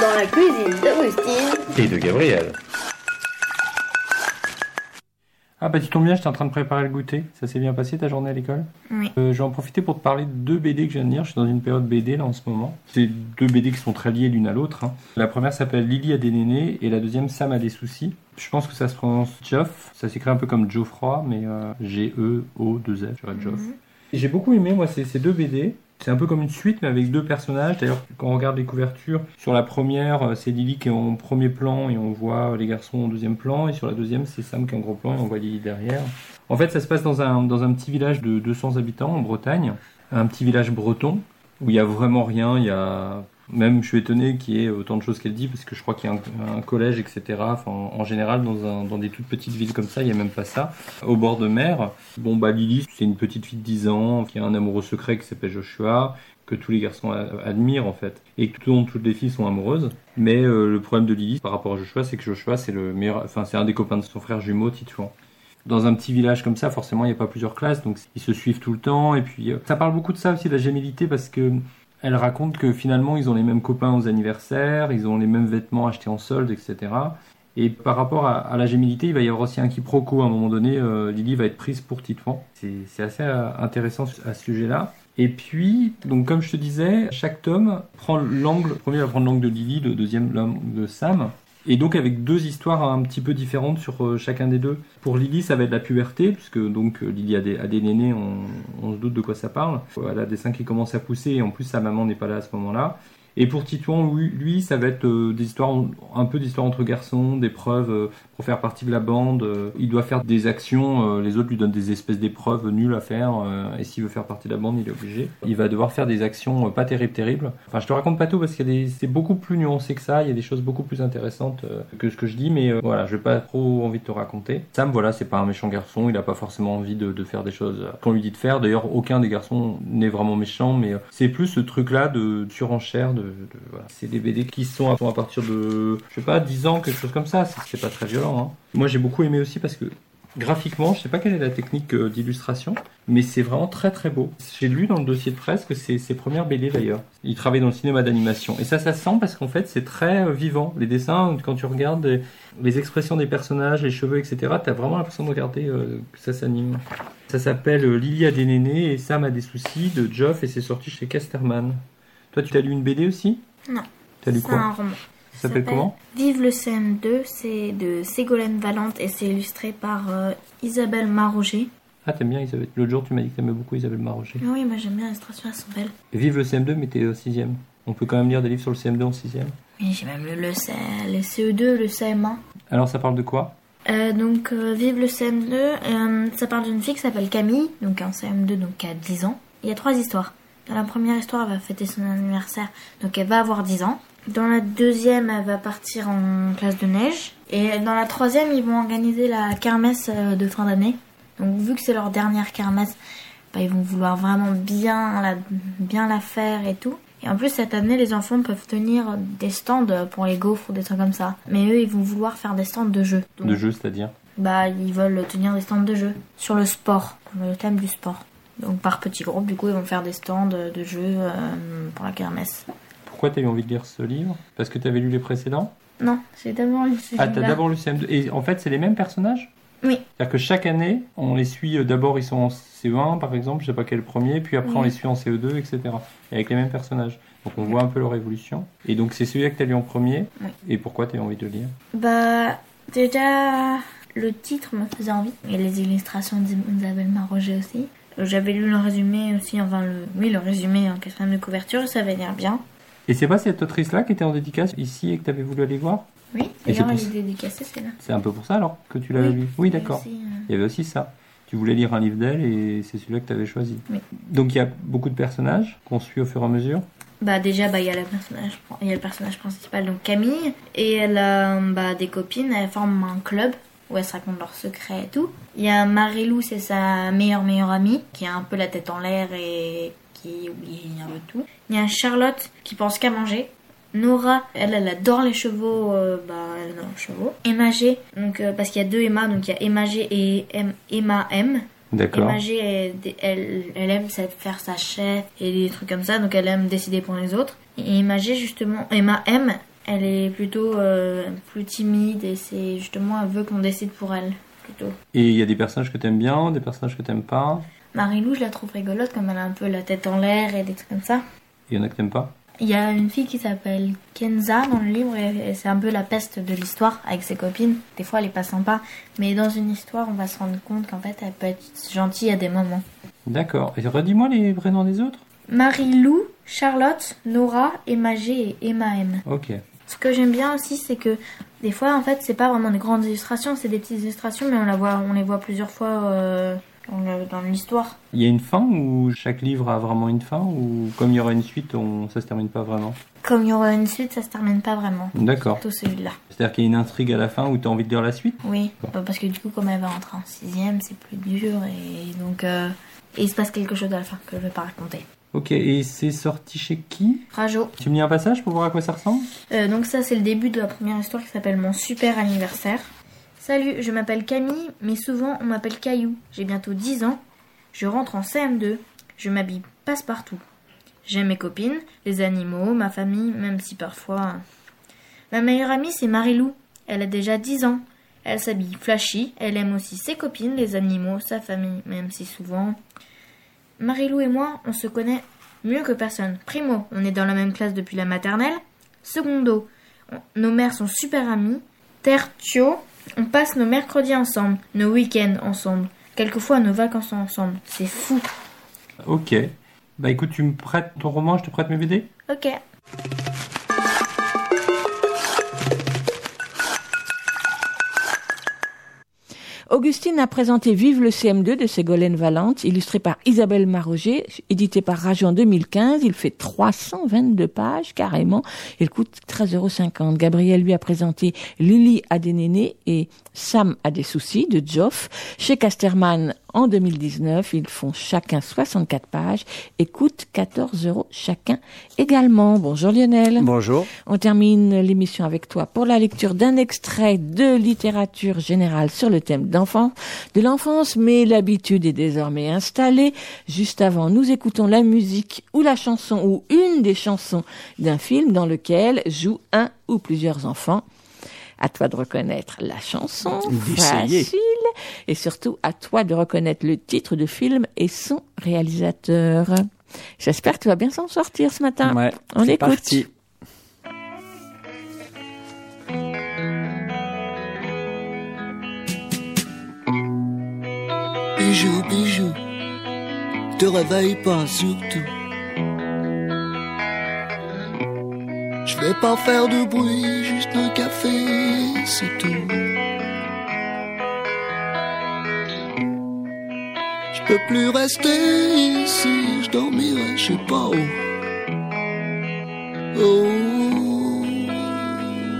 Dans la cuisine d'Augustine. Et de Gabriel. Ah bah tu tombes bien, j'étais en train de préparer le goûter. Ça s'est bien passé ta journée à l'école? Oui. Euh, je vais en profiter pour te parler de deux BD que je viens de lire. Je suis dans une période BD là en ce moment. C'est deux BD qui sont très liées l'une à l'autre. hein. La première s'appelle Lily a des nénés et la deuxième Sam a des soucis. Je pense que ça se prononce Geoff. Ça s'écrit un peu comme Geoffroy, mais euh, G-E-O-2-F, je dirais Geoff. Et J'ai beaucoup aimé moi ces, ces deux BD. C'est un peu comme une suite mais avec deux personnages. D'ailleurs, quand on regarde les couvertures, sur la première, euh, c'est Lily qui est en premier plan et on voit les garçons en deuxième plan. Et sur la deuxième, c'est Sam qui est en gros plan et on voit Lily derrière. En fait, ça se passe dans un, dans un petit village de 200 habitants en Bretagne. Un petit village breton où il y a vraiment rien. Il y a même, je suis étonné qu'il y ait autant de choses qu'elle dit parce que je crois qu'il y a un, collège, etc. Enfin, en, général, dans, un, dans des toutes petites villes comme ça, il n'y a même pas ça. Au bord de mer. Bon, bah, Lily, c'est une petite fille de 10 ans qui a un amoureux secret qui s'appelle Joshua que tous les garçons admirent en fait et que dont toutes les filles sont amoureuses mais euh, le problème de Lily par rapport à Joshua c'est que Joshua c'est le meilleur enfin c'est un des copains de son frère jumeau Titouan dans un petit village comme ça, forcément, il n'y a pas plusieurs classes, donc ils se suivent tout le temps. Et puis, euh, ça parle beaucoup de ça aussi, de la gémilité, parce que elle raconte que finalement, ils ont les mêmes copains aux anniversaires, ils ont les mêmes vêtements achetés en solde, etc. Et par rapport à, à la gémilité, il va y avoir aussi un quiproquo. À un moment donné, euh, Lily va être prise pour Titouan. C'est assez euh, intéressant à ce sujet-là. Et puis, donc comme je te disais, chaque tome prend l'angle, le premier va prendre l'angle de Lily, le deuxième l'angle de Sam. Et donc avec deux histoires un petit peu différentes sur euh, chacun des deux. Pour Lily, ça va être la puberté, puisque donc euh, Lily a des, nénés, on, on se doute de quoi ça parle. Elle a des seins qui commencent à pousser, et en plus sa maman n'est pas là à ce moment-là. Et pour Titouan, lui, ça va être euh, des histoires, un peu d'histoires entre garçons, des preuves euh, pour faire partie de la bande. Euh, il doit faire des actions, les autres lui donnent des espèces d'épreuves nulles à faire, et s'il veut faire partie de la bande, il est obligé. Il va devoir faire des actions pas terribles, terribles. Enfin, je te raconte pas tout parce a des, c'est beaucoup plus nuancé que ça. Il y a des choses beaucoup plus intéressantes que ce que je dis, mais voilà, je vais pas trop envie de te raconter. Sam, voilà, c'est pas un méchant garçon. Il a pas forcément envie de, de faire des choses qu'on lui dit de faire. D'ailleurs, aucun des garçons n'est vraiment méchant, mais c'est plus ce truc-là de surenchère, de, C'est des BD qui sont à, à partir de, je sais pas, 10 ans, quelque chose comme ça. C'est pas très violent. Hein. Moi, j'ai beaucoup aimé aussi parce que graphiquement, je sais pas quelle est la technique euh, d'illustration, mais c'est vraiment très très beau. J'ai lu dans le dossier de presse que c'est ses premières BD d'ailleurs. Il travaille dans le cinéma d'animation. Et ça, ça se sent parce qu'en fait, c'est très euh, vivant. Les dessins, quand tu regardes les, expressions des personnages, les cheveux, etc., t'as vraiment l'impression de regarder euh, que ça s'anime. Ça s'appelle euh, Lily a des nénés et Sam a des soucis de Geoff et c'est sorti chez Casterman. Toi, tu t'as lu une BD aussi? Non. T'as lu C'est quoi? un roman. Ça s'appelle comment? Vive le CM2, c'est de Ségolène Valente et c'est illustré par euh, Isabelle Maroger. Ah, t'aimes bien Isabelle. L'autre jour, tu m'as dit que t'aimais beaucoup Isabelle Maroger. Ah Oui, moi j'aime bien les illustrations, elles sont belles. Vive le CM2, mais t'es au 6 On peut quand même lire des livres sur le CM2 en 6 Oui, j'ai même lu le, C- le CE2, le CM1. Alors, ça parle de quoi? Euh, donc, euh, Vive le CM2, euh, ça parle d'une fille qui s'appelle Camille, donc en CM2, donc qui a 10 ans. Il y a trois histoires. Dans la première histoire, elle va fêter son anniversaire, donc elle va avoir 10 ans. Dans la deuxième, elle va partir en classe de neige. Et dans la troisième, ils vont organiser la kermesse euh, de fin d'année. Donc, vu que c'est leur dernière kermesse, bah, ils vont vouloir vraiment bien la, bien la faire et tout. Et en plus, cette année, les enfants peuvent tenir des stands pour les gaufres ou des trucs comme ça. Mais eux, ils vont vouloir faire des stands de jeux. Donc, De jeu, c'est-à-dire? Bah, ils veulent tenir des stands de jeux sur le sport, le thème du sport. Donc par petits groupes, du coup, ils vont faire des stands de jeux euh, pour la kermesse. Pourquoi t'as eu envie de lire ce livre? Parce que t'avais lu les précédents? Non, j'ai d'abord lu Ah, t'as d'abord lu CM2. Et en fait, c'est les mêmes personnages? Oui. C'est-à-dire que chaque année, on les suit. euh, D'abord, ils sont en CE1, par exemple, je sais pas quel premier, puis après, on les suit en CE2, etc. Et avec les mêmes personnages. Donc, on voit un peu leur évolution. Et donc, c'est celui-là que t'as lu en premier. Oui. Et pourquoi t'as eu envie de le lire? Bah, déjà, le titre me faisait envie. Et les illustrations d'Isabelle Maroger aussi. J'avais lu le résumé aussi, enfin, le, oui, le résumé en quatrième de couverture, ça avait l'air bien. Et c'est pas cette autrice-là qui était en dédicace ici et que t'avais voulu aller voir? Oui, Et elle est dédicacée, c'est là. C'est un peu pour ça alors que tu l'avais Oui, lu Oui, d'accord. euh, Il y avait aussi ça. Tu voulais lire un livre d'elle et c'est celui-là que tu avais choisi. Oui. Donc il y a beaucoup de personnages qu'on suit au fur et à mesure? Bah déjà bah il y a le personnage il y a le personnage principal donc Camille et elle a bah, des copines elles forment un club où elles se racontent leurs secrets et tout. Il y a Marilou c'est sa meilleure meilleure amie qui a un peu la tête en l'air et qui oublie un peu tout. Il y a Charlotte qui pense qu'à manger. Nora, elle, elle adore les chevaux, euh, bah, elle adore les chevaux. Emma G, donc, euh, parce qu'il y a deux Emma, donc il y a Emma G et M- Emma M. D'accord. Emma G, elle, elle, elle aime faire sa chef et des trucs comme ça, donc elle aime décider pour les autres. Et Emma G, justement, Emma M, elle est plutôt euh, plus timide et c'est justement, elle veut qu'on décide pour elle, plutôt. Et il y a des personnages que t'aimes bien, des personnages que t'aimes pas? Marilou, je la trouve rigolote, comme elle a un peu la tête en l'air et des trucs comme ça. Il y en a que t'aimes pas? Il y a une fille qui s'appelle Kenza dans le livre et et c'est un peu la peste de l'histoire avec ses copines. Des fois elle est pas sympa, mais dans une histoire on va se rendre compte qu'en fait elle peut être gentille à des moments. D'accord. Et redis-moi les vrais noms des autres? Marie-Lou, Charlotte, Nora, Emma G et Emma M. Ok. Ce que j'aime bien aussi c'est que des fois en fait c'est pas vraiment des grandes illustrations, c'est des petites illustrations mais on, la voit, on les voit plusieurs fois euh, dans l'histoire. Il y a une fin ou chaque livre a vraiment une fin ou comme il y aura une suite, on... ça se termine pas vraiment? Comme il y aura une suite ça se termine pas vraiment. D'accord. Tout celui-là. C'est-à-dire qu'il y a une intrigue à la fin où tu as envie de lire la suite? Oui, bah, parce que du coup, comme elle va rentrer en sixième, c'est plus dur et donc euh, et il se passe quelque chose à la fin que je vais pas raconter. Ok, et c'est sorti chez qui? Rajo. Tu me lis un passage pour voir à quoi ça ressemble? Euh, donc ça, c'est le début de la première histoire qui s'appelle Mon super anniversaire. Salut, je m'appelle Camille, mais souvent on m'appelle Caillou. J'ai bientôt 10 ans. Je rentre en CM2. Je m'habille passe-partout. J'aime mes copines, les animaux, ma famille, même si parfois... Ma meilleure amie, c'est Marilou. Elle a déjà 10 ans. Elle s'habille flashy. Elle aime aussi ses copines, les animaux, sa famille, même si souvent... Marilou et moi, on se connaît mieux que personne. Primo, on est dans la même classe depuis la maternelle. Secondo, on- nos mères sont super amies. Tertio, on passe nos mercredis ensemble, nos week-ends ensemble, quelquefois nos vacances ensemble. C'est fou. Ok. Bah écoute, tu me prêtes ton roman, je te prête mes BD Ok. Augustine a présenté Vive le CM2 de Ségolène Valente, illustré par Isabelle Maroger, édité par Rajo en 2015. Il fait 322 pages carrément. Il coûte 13,50 euros. Gabriel lui a présenté Lily a des nénés et Sam a des soucis de Joff. Chez Casterman en 2019, ils font chacun 64 pages et coûtent 14 euros chacun également. Bonjour Lionel. Bonjour. On termine l'émission avec toi pour la lecture d'un extrait de littérature générale sur le thème d'enfant, de l'enfance, mais l'habitude est désormais installée. Juste avant, nous écoutons la musique ou la chanson ou une des chansons d'un film dans lequel joue un ou plusieurs enfants. À toi de reconnaître la chanson, D'essayer. facile, et surtout à toi de reconnaître le titre de film et son réalisateur. J'espère que tu vas bien s'en sortir ce matin. Ouais, On c'est écoute. parti. Bijou, bijou, te réveille pas surtout. Je vais pas faire de bruit, juste un café, c'est tout. Je peux plus rester ici, je dormirai, je sais pas où. Oh,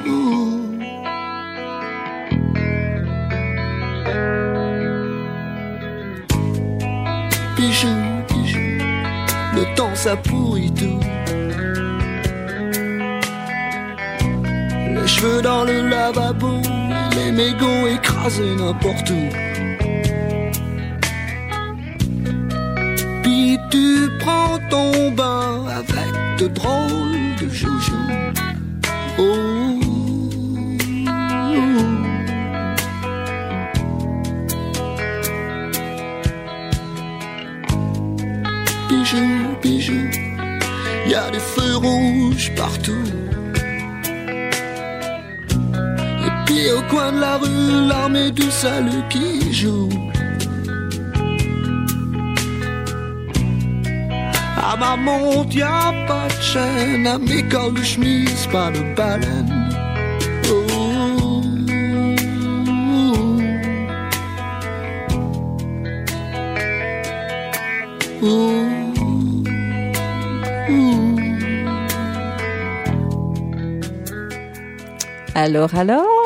oh. Bijou, bijou, le temps ça pourrit tout. Les cheveux dans le lavabo, les mégots écrasés n'importe où. Puis tu prends ton bain avec de drôles de joujoux. Oh. Bijou, bijou, y a des feux rouges partout. Au coin de la rue, l'armée du salut qui joue. À ma montre, y a pas de chaîne, à mes cols de chemise, pas de baleine. Alors, alors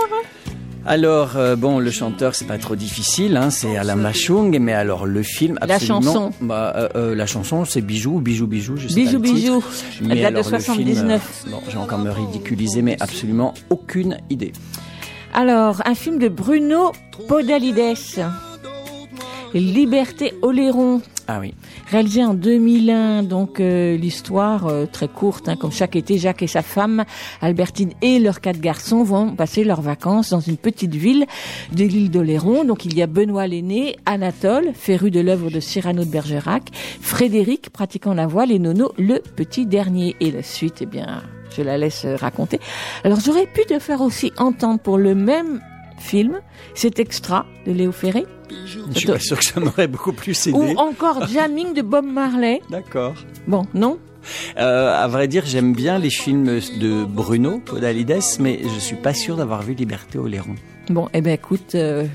Alors, euh, bon, le chanteur, c'est pas trop difficile, hein, c'est Alain Machung, mais alors le film, La absolument... chanson. bah, euh, euh, La chanson, c'est Bijou, Bijou, Bijou, je sais Bijou, pas titre. Bijou. Elle date de alors, le film, 79. euh, bon, j'ai encore me ridiculiser, mais absolument aucune idée. Alors, un film de Bruno Podalides. Liberté Oléron. Ah oui. Réalisé en 2001, donc euh, l'histoire euh, très courte, hein, comme chaque été, Jacques et sa femme, Albertine et leurs quatre garçons vont passer leurs vacances dans une petite ville de l'île d'Oléron. Donc il y a Benoît l'aîné, Anatole, féru de l'œuvre de Cyrano de Bergerac, Frédéric, pratiquant la voile, et Nono, le petit dernier. Et la suite, eh bien, je la laisse euh, raconter. Alors j'aurais pu te faire aussi entendre pour le même film cet extra de Léo Ferré. Je suis pas sûr que ça m'aurait beaucoup plus aidé. Ou encore Jamming de Bob Marley. D'accord. Bon, non Euh, à vrai dire, j'aime bien les films de Bruno Podalides, mais je suis pas sûr d'avoir vu Liberté Oléron. Bon, eh ben écoute, euh,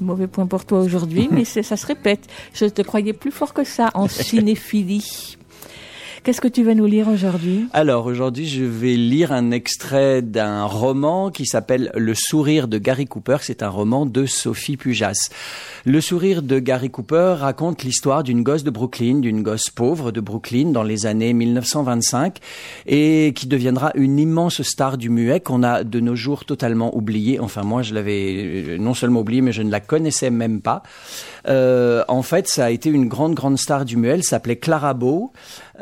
mauvais point pour toi aujourd'hui, mais ça se répète. Je te croyais plus fort que ça en cinéphilie. Qu'est-ce que tu vas nous lire aujourd'hui? Alors aujourd'hui, je vais lire un extrait d'un roman qui s'appelle Le sourire de Gary Cooper. C'est un roman de Sophie Pujas. Le sourire de Gary Cooper raconte l'histoire d'une gosse de Brooklyn, d'une gosse pauvre de Brooklyn dans les années 1925 et qui deviendra une immense star du muet qu'on a de nos jours totalement oublié. Enfin, moi, je l'avais euh, non seulement oublié, mais je ne la connaissais même pas. Euh, en fait, ça a été une grande, grande star du muet. Elle s'appelait Clara Bow.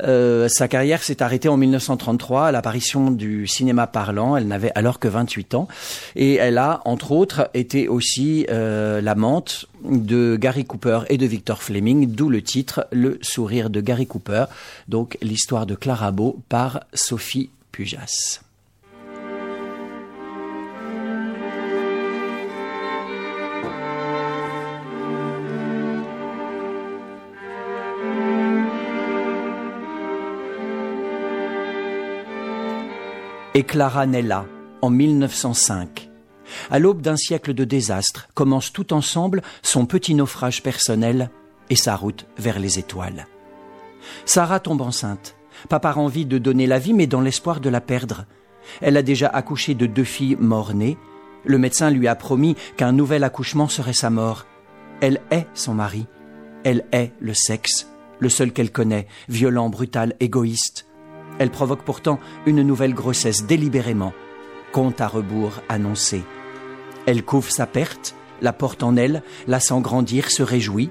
Euh, sa carrière s'est arrêtée en 1933 à l'apparition du cinéma parlant. Elle n'avait alors que 28 ans. Et elle a, entre autres, été aussi euh, l'amante de Gary Cooper et de Victor Fleming, d'où le titre Le sourire de Gary Cooper. Donc l'histoire de Clara Bow par Sophie Pujas. Et Clara naît là, en 1905. À l'aube d'un siècle de désastres, commence tout ensemble son petit naufrage personnel et sa route vers les étoiles. Sarah tombe enceinte, pas par envie de donner la vie, mais dans l'espoir de la perdre. Elle a déjà accouché de deux filles mort-nées. Le médecin lui a promis qu'un nouvel accouchement serait sa mort. Elle est son mari. Elle est le sexe, le seul qu'elle connaît, violent, brutal, égoïste. Elle provoque pourtant une nouvelle grossesse délibérément. Compte à rebours annoncé. Elle couvre sa perte, la porte en elle, la sent grandir, se réjouit.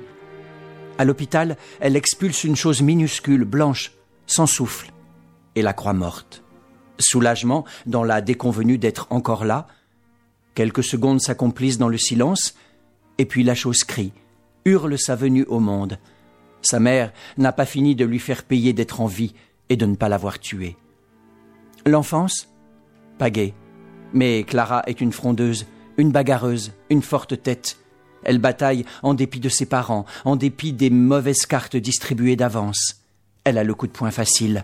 À l'hôpital, elle expulse une chose minuscule, blanche, sans souffle, et la croit morte. Soulagement dans la déconvenue d'être encore là. Quelques secondes s'accomplissent dans le silence, et puis la chose crie, hurle sa venue au monde. Sa mère n'a pas fini de lui faire payer d'être en vie et de ne pas l'avoir tuée. L'enfance Pas gaie. Mais Clara est une frondeuse, une bagarreuse, une forte tête. Elle bataille en dépit de ses parents, en dépit des mauvaises cartes distribuées d'avance. Elle a le coup de poing facile.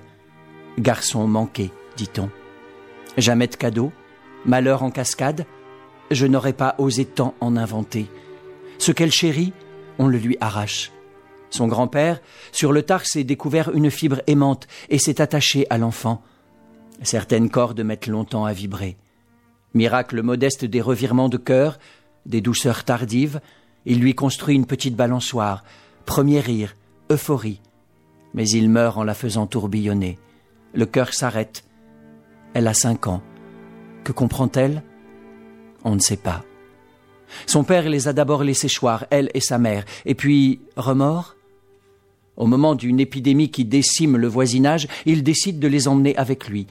Garçon manqué, dit-on. Jamais de cadeau, malheur en cascade. Je n'aurais pas osé tant en inventer. Ce qu'elle chérit, on le lui arrache. Son grand-père, sur le tard, s'est découvert une fibre aimante et s'est attaché à l'enfant. Certaines cordes mettent longtemps à vibrer. Miracle modeste des revirements de cœur, des douceurs tardives, il lui construit une petite balançoire. Premier rire, euphorie. Mais il meurt en la faisant tourbillonner. Le cœur s'arrête. Elle a cinq ans. Que comprend-elle? On ne sait pas. Son père les a d'abord laissés choir, elle et sa mère, et puis remords? Au moment d'une épidémie qui décime le voisinage, il décide de les emmener avec lui.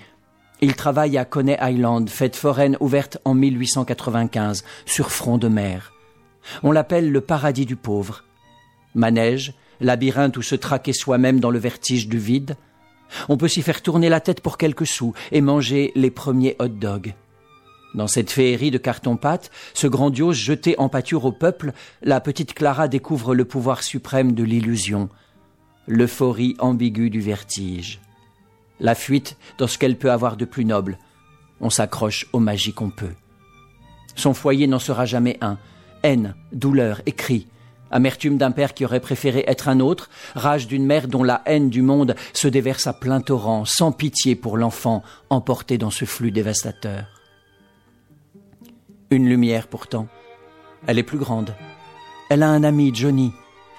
Il travaille à Coney Island, fête foraine ouverte en 1895, sur front de mer. On l'appelle le paradis du pauvre. Manège, labyrinthe où se traquer soi-même dans le vertige du vide. On peut s'y faire tourner la tête pour quelques sous et manger les premiers hot dogs. Dans cette féerie de carton-pâte, ce grandiose jeté en pâture au peuple, la petite Clara découvre le pouvoir suprême de l'illusion, l'euphorie ambiguë du vertige. La fuite dans ce qu'elle peut avoir de plus noble. On s'accroche aux magies qu'on peut. Son foyer n'en sera jamais un. Haine, douleur et cris. Amertume d'un père qui aurait préféré être un autre, rage d'une mère dont la haine du monde se déverse à plein torrent, sans pitié pour l'enfant emporté dans ce flux dévastateur. Une lumière pourtant. Elle est plus grande. Elle a un ami, Johnny,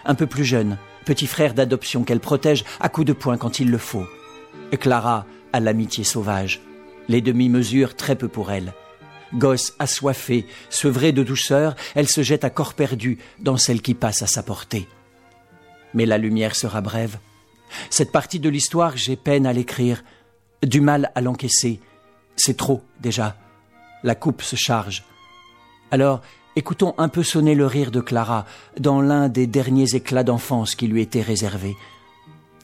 un peu plus jeune, petit frère d'adoption qu'elle protège à coups de poing quand il le faut. Clara a l'amitié sauvage. Les demi-mesures très peu pour elle. Gosse assoiffée, sevrée de douceur, elle se jette à corps perdu dans celle qui passe à sa portée. Mais la lumière sera brève. Cette partie de l'histoire, j'ai peine à l'écrire, du mal à l'encaisser. C'est trop, déjà. La coupe se charge. Alors, écoutons un peu sonner le rire de Clara dans l'un des derniers éclats d'enfance qui lui étaient réservés.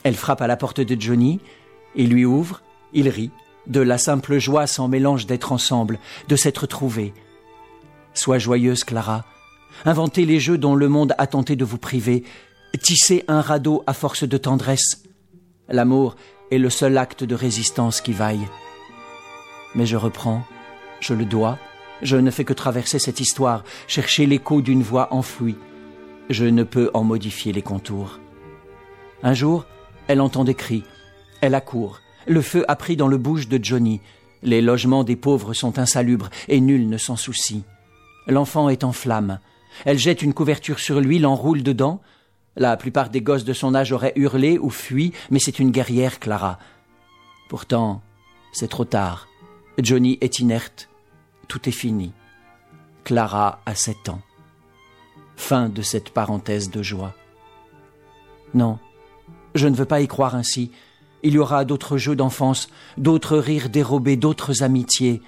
Elle frappe à la porte de Johnny, il lui ouvre, il rit, de la simple joie sans mélange d'être ensemble, de s'être trouvés. Sois joyeuse, Clara. Inventez les jeux dont le monde a tenté de vous priver. Tissez un radeau à force de tendresse. L'amour est le seul acte de résistance qui vaille. Mais je reprends, je le dois, je ne fais que traverser cette histoire, chercher l'écho d'une voix enfouie. Je ne peux en modifier les contours. Un jour, elle entend des cris. Elle accourt. Le feu a pris dans le bouge de Johnny. Les logements des pauvres sont insalubres et nul ne s'en soucie. L'enfant est en flammes. Elle jette une couverture sur lui, l'enroule dedans. La plupart des gosses de son âge auraient hurlé ou fui, mais c'est une guerrière, Clara. Pourtant, c'est trop tard. Johnny est inerte. Tout est fini. Clara a sept ans. Fin de cette parenthèse de joie. Non, je ne veux pas y croire ainsi. Il y aura d'autres jeux d'enfance, d'autres rires dérobés, d'autres amitiés.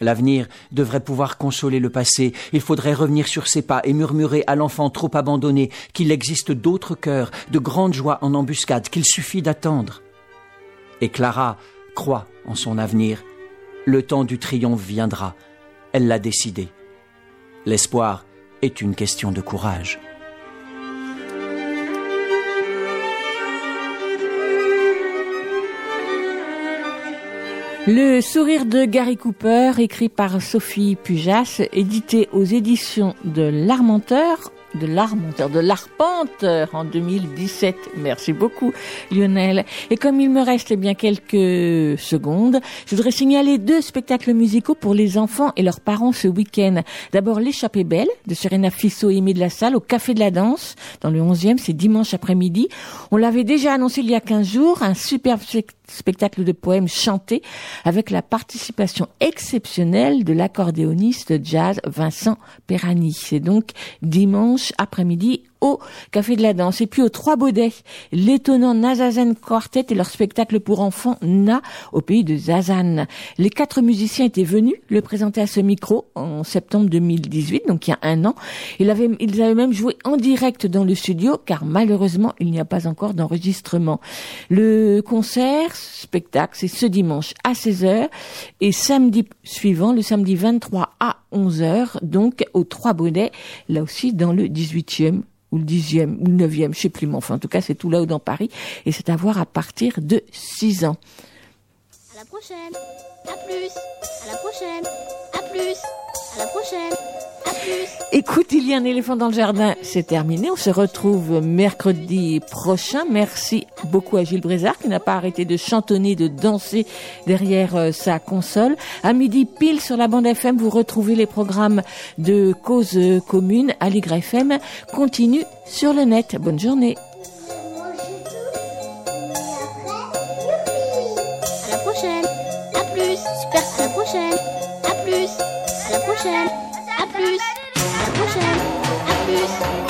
L'avenir devrait pouvoir consoler le passé. Il faudrait revenir sur ses pas et murmurer à l'enfant trop abandonné qu'il existe d'autres cœurs, de grandes joies en embuscade, qu'il suffit d'attendre. Et Clara croit en son avenir. Le temps du triomphe viendra. Elle l'a décidé. L'espoir est une question de courage. Le sourire de Gary Cooper, écrit par Sophie Pujas, édité aux éditions de l'Armenteur de l'Armenteur, de l'Arpenteur en 2017. Merci beaucoup, Lionel. Et comme il me reste eh bien quelques secondes, je voudrais signaler deux spectacles musicaux pour les enfants et leurs parents ce week-end. D'abord, L'échappée belle de Serena Fissot et Aimé de la Salle au Café de la Danse dans le 11e, c'est dimanche après-midi. On l'avait déjà annoncé il y a 15 jours, un superbe spectacle de poèmes chantés avec la participation exceptionnelle de l'accordéoniste jazz Vincent Perani. C'est donc dimanche après-midi au Café de la Danse. Et puis aux Trois Baudets, l'étonnant Nazazen Quartet et leur spectacle pour enfants Na au pays de Zazan. Les quatre musiciens étaient venus le présenter à ce micro en septembre 2018, donc il y a un an. Ils avaient, ils avaient même joué en direct dans le studio, car malheureusement, il n'y a pas encore d'enregistrement. Le concert, spectacle, c'est ce dimanche à 16h et samedi suivant, le samedi 23 à 11h, donc aux Trois Baudets, là aussi dans le 18e ou le dixième, ou le neuvième, je sais plus, mais enfin, en tout cas, c'est tout là-haut dans Paris, et c'est à voir à partir de 6 ans. À la prochaine. À plus. À la prochaine. À plus. La prochaine. Écoute, il y a un éléphant dans le jardin, c'est terminé. On se retrouve mercredi prochain. Merci beaucoup à Gilles Brézard qui n'a pas arrêté de chantonner, de danser derrière euh, sa console. À midi pile sur la bande FM, vous retrouvez les programmes de cause commune à FM. Continue sur le net. Bonne journée. Deus.